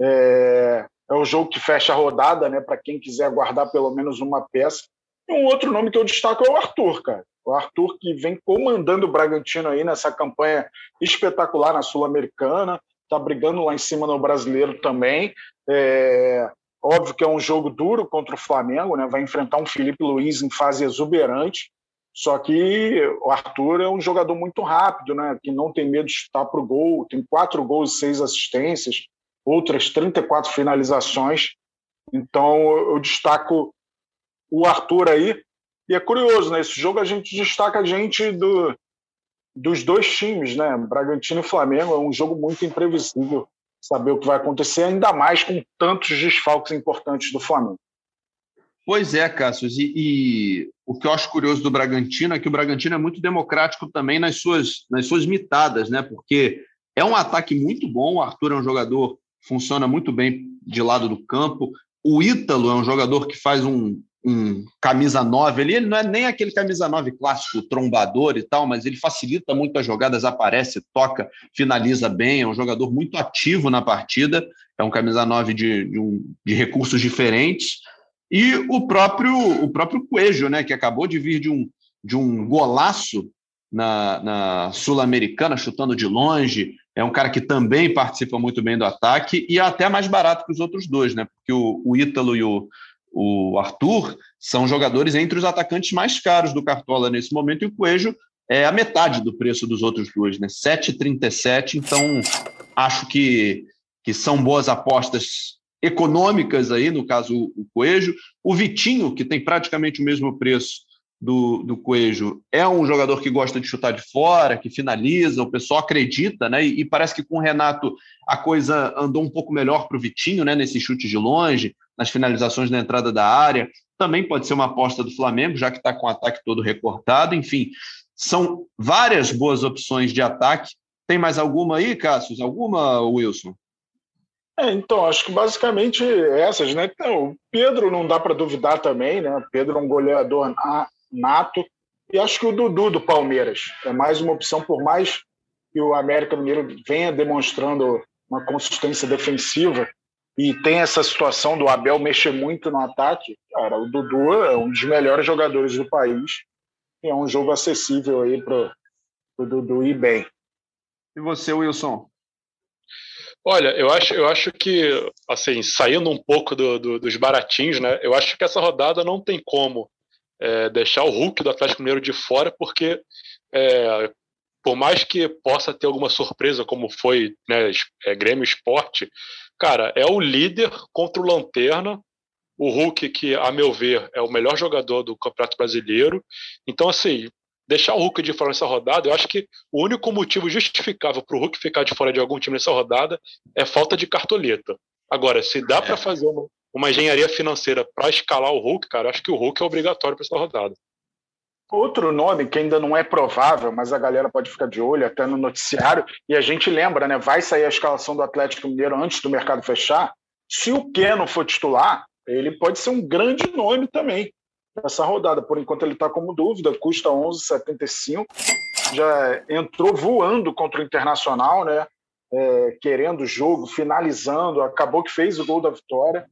Speaker 3: É, é o jogo que fecha a rodada, né? Para quem quiser guardar pelo menos uma peça. E um outro nome que eu destaco é o Arthur, cara. O Arthur que vem comandando o Bragantino aí nessa campanha espetacular na Sul-Americana, está brigando lá em cima no Brasileiro também. É, óbvio que é um jogo duro contra o Flamengo, né? Vai enfrentar um Felipe Luiz em fase exuberante. Só que o Arthur é um jogador muito rápido, né? que não tem medo de chutar para o gol, tem quatro gols e seis assistências, outras 34 finalizações. Então eu destaco o Arthur aí. E é curioso, né? jogo a gente destaca a gente do, dos dois times, né? Bragantino e Flamengo. É um jogo muito imprevisível. saber o que vai acontecer, ainda mais com tantos desfalques importantes do Flamengo.
Speaker 1: Pois é, Cássio, e, e, o que eu acho curioso do Bragantino é que o Bragantino é muito democrático também nas suas, nas suas mitadas, né? Porque é um ataque muito bom, o Arthur é um jogador que funciona muito bem de lado do campo, o Ítalo é um jogador que faz um, um camisa 9 ali, ele não é nem aquele camisa 9 clássico, trombador e tal, mas ele facilita muito as jogadas, aparece, toca, finaliza bem, é um jogador muito ativo na partida, é um camisa 9 de, de, um, de recursos diferentes. E o próprio o próprio Coelho, né, que acabou de vir de um, de um golaço na, na Sul-Americana, chutando de longe, é um cara que também participa muito bem do ataque e é até mais barato que os outros dois, né? Porque o, o Ítalo e o, o Arthur são jogadores entre os atacantes mais caros do Cartola nesse momento, e o Coelho é a metade do preço dos outros dois, né? 7,37. Então, acho que, que são boas apostas econômicas aí, no caso o Coelho. O Vitinho, que tem praticamente o mesmo preço do, do Coelho, é um jogador que gosta de chutar de fora, que finaliza, o pessoal acredita, né? E, e parece que com o Renato a coisa andou um pouco melhor para o Vitinho, né? Nesse chute de longe nas finalizações na entrada da área. Também pode ser uma aposta do Flamengo, já que está com o ataque todo recortado. Enfim, são várias boas opções de ataque. Tem mais alguma aí, Cássio? Alguma, Wilson?
Speaker 3: É, então, acho que basicamente essas, né? Então, o Pedro não dá para duvidar também, né? O Pedro é um goleador nato. E acho que o Dudu do Palmeiras é mais uma opção, por mais que o América Mineiro venha demonstrando uma consistência defensiva, e tem essa situação do Abel mexer muito no ataque, cara, o Dudu é um dos melhores jogadores do país e é um jogo acessível aí para o Dudu ir bem.
Speaker 1: E você, Wilson?
Speaker 2: Olha, eu acho, eu acho que, assim, saindo um pouco do, do, dos baratinhos, né? Eu acho que essa rodada não tem como é, deixar o Hulk do Atlético Mineiro de fora, porque é, por mais que possa ter alguma surpresa, como foi né, é, Grêmio Esporte, cara, é o líder contra o Lanterna, o Hulk, que, a meu ver, é o melhor jogador do Campeonato Brasileiro. Então, assim, deixar o Hulk de fora nessa rodada, eu acho que o único motivo justificável para o Hulk ficar de fora de algum time nessa rodada é falta de cartoleta. Agora, se dá é. para fazer uma, uma, engenharia financeira para escalar o Hulk, cara, acho que o Hulk é obrigatório para essa rodada.
Speaker 3: Outro nome que ainda não é provável, mas a galera pode ficar de olho até no noticiário, e a gente lembra, né? Vai sair a escalação do Atlético Mineiro antes do mercado fechar. Se o Keno for titular, ele pode ser um grande nome também nessa rodada. Por enquanto ele está como dúvida, custa 11,75. Já entrou voando contra o Internacional, né? É, querendo o jogo, finalizando, acabou que fez o gol da vitória.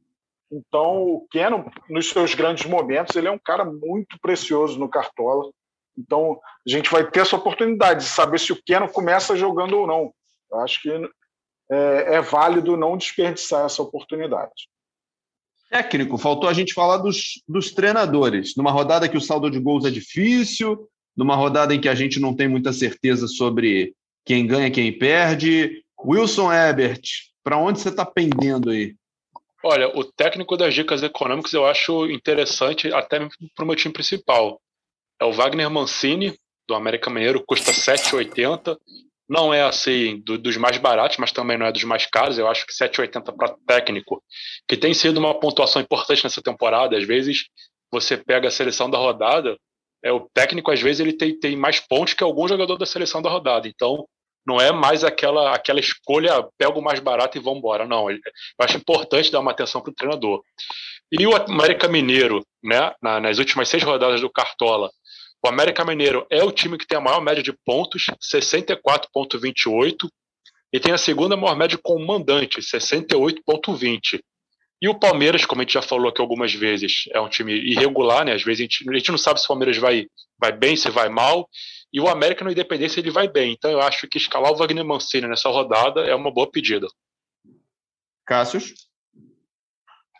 Speaker 3: Então, o Keno, nos seus grandes momentos, ele é um cara muito precioso no Cartola. Então, a gente vai ter essa oportunidade de saber se o Keno começa jogando ou não. Eu acho que é, é válido não desperdiçar essa oportunidade.
Speaker 1: Técnico, faltou a gente falar dos, dos treinadores. Numa rodada que o saldo de gols é difícil, numa rodada em que a gente não tem muita certeza sobre quem ganha quem perde. Wilson Ebert, para onde você está pendendo aí?
Speaker 2: Olha, o técnico das dicas econômicas eu acho interessante até para o meu time principal. É o Wagner Mancini, do América Mineiro, custa 7,80. Não é assim do, dos mais baratos, mas também não é dos mais caros. Eu acho que 7,80 para técnico, que tem sido uma pontuação importante nessa temporada. Às vezes você pega a seleção da rodada, é o técnico às vezes ele tem, tem mais pontos que algum jogador da seleção da rodada. Então não é mais aquela, aquela escolha, pega o mais barato e vamos embora. Não, eu acho importante dar uma atenção para o treinador. E o América Mineiro, né, nas últimas seis rodadas do Cartola, o América Mineiro é o time que tem a maior média de pontos, 64,28, e tem a segunda maior média com o mandante, 68,20. E o Palmeiras, como a gente já falou aqui algumas vezes, é um time irregular, né? Às vezes a gente, a gente não sabe se o Palmeiras vai, vai bem, se vai mal. E o América no Independência ele vai bem. Então eu acho que escalar o Wagner Mancini nessa rodada é uma boa pedida.
Speaker 1: Cássius?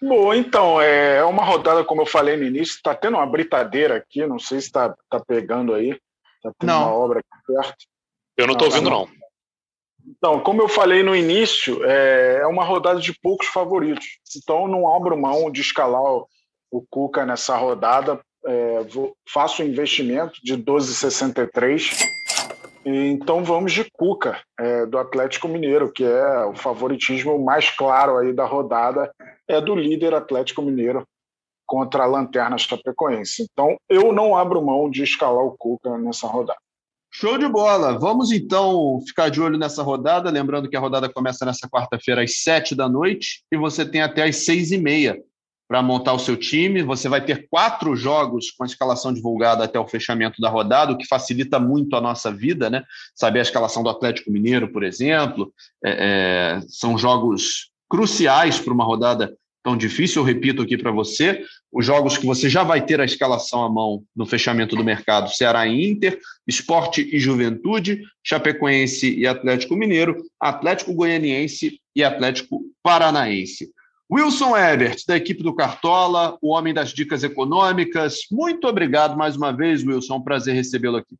Speaker 3: Bom, então, é uma rodada, como eu falei no início, está tendo uma britadeira aqui, não sei se está tá pegando aí. Está tendo não. uma obra aqui perto.
Speaker 2: Eu não estou ouvindo, não.
Speaker 3: Então, como eu falei no início, é, é uma rodada de poucos favoritos. Então, não abro mão de escalar o, o Cuca nessa rodada, é, vou, faço um investimento de 12,63 Então vamos de Cuca, é, do Atlético Mineiro, que é o favoritismo mais claro aí da rodada, é do líder Atlético Mineiro contra a Lanterna Chapecoense. Então eu não abro mão de escalar o Cuca nessa rodada.
Speaker 1: Show de bola! Vamos então ficar de olho nessa rodada. Lembrando que a rodada começa nessa quarta-feira às sete da noite e você tem até às seis e meia para montar o seu time. Você vai ter quatro jogos com a escalação divulgada até o fechamento da rodada, o que facilita muito a nossa vida, né? Saber a escalação do Atlético Mineiro, por exemplo. É, é, são jogos cruciais para uma rodada tão difícil. Eu repito aqui para você: os jogos que você já vai ter a escalação à mão no fechamento do mercado: Ceará e Inter, Esporte e Juventude, Chapecoense e Atlético Mineiro, Atlético Goianiense e Atlético Paranaense. Wilson Ebert, da equipe do Cartola, o homem das dicas econômicas. Muito obrigado mais uma vez, Wilson. É um prazer recebê-lo aqui.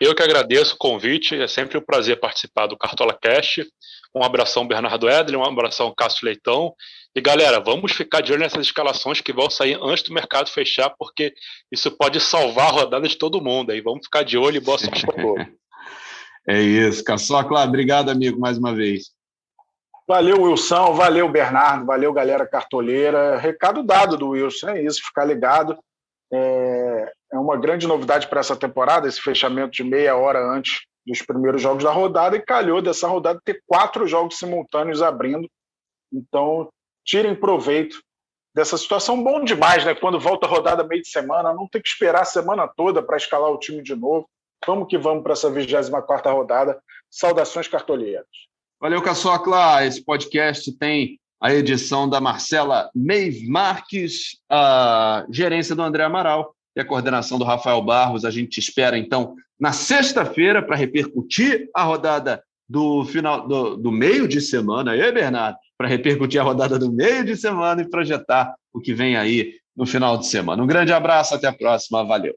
Speaker 2: Eu que agradeço o convite, é sempre um prazer participar do Cartola Cast. Um abração, Bernardo Edley, um abração, Cássio Leitão. E galera, vamos ficar de olho nessas escalações que vão sair antes do mercado fechar, porque isso pode salvar a rodada de todo mundo. Aí vamos ficar de olho e boa sorte para todos.
Speaker 1: É isso, Caçocla. Obrigado, amigo, mais uma vez.
Speaker 3: Valeu, Wilson. Valeu, Bernardo. Valeu, galera cartoleira. Recado dado do Wilson, é isso, ficar ligado. É, é uma grande novidade para essa temporada, esse fechamento de meia hora antes dos primeiros jogos da rodada, e calhou dessa rodada ter quatro jogos simultâneos abrindo. Então, tirem proveito dessa situação. Bom demais, né? Quando volta a rodada meio de semana, não tem que esperar a semana toda para escalar o time de novo. Vamos que vamos para essa 24 rodada. Saudações cartoleiras.
Speaker 1: Valeu, Caçocla. Esse podcast tem a edição da Marcela Meiv Marques, a gerência do André Amaral e a coordenação do Rafael Barros. A gente espera, então, na sexta-feira para repercutir a rodada do final do, do meio de semana, aí, Bernardo, para repercutir a rodada do meio de semana e projetar o que vem aí no final de semana. Um grande abraço, até a próxima, valeu.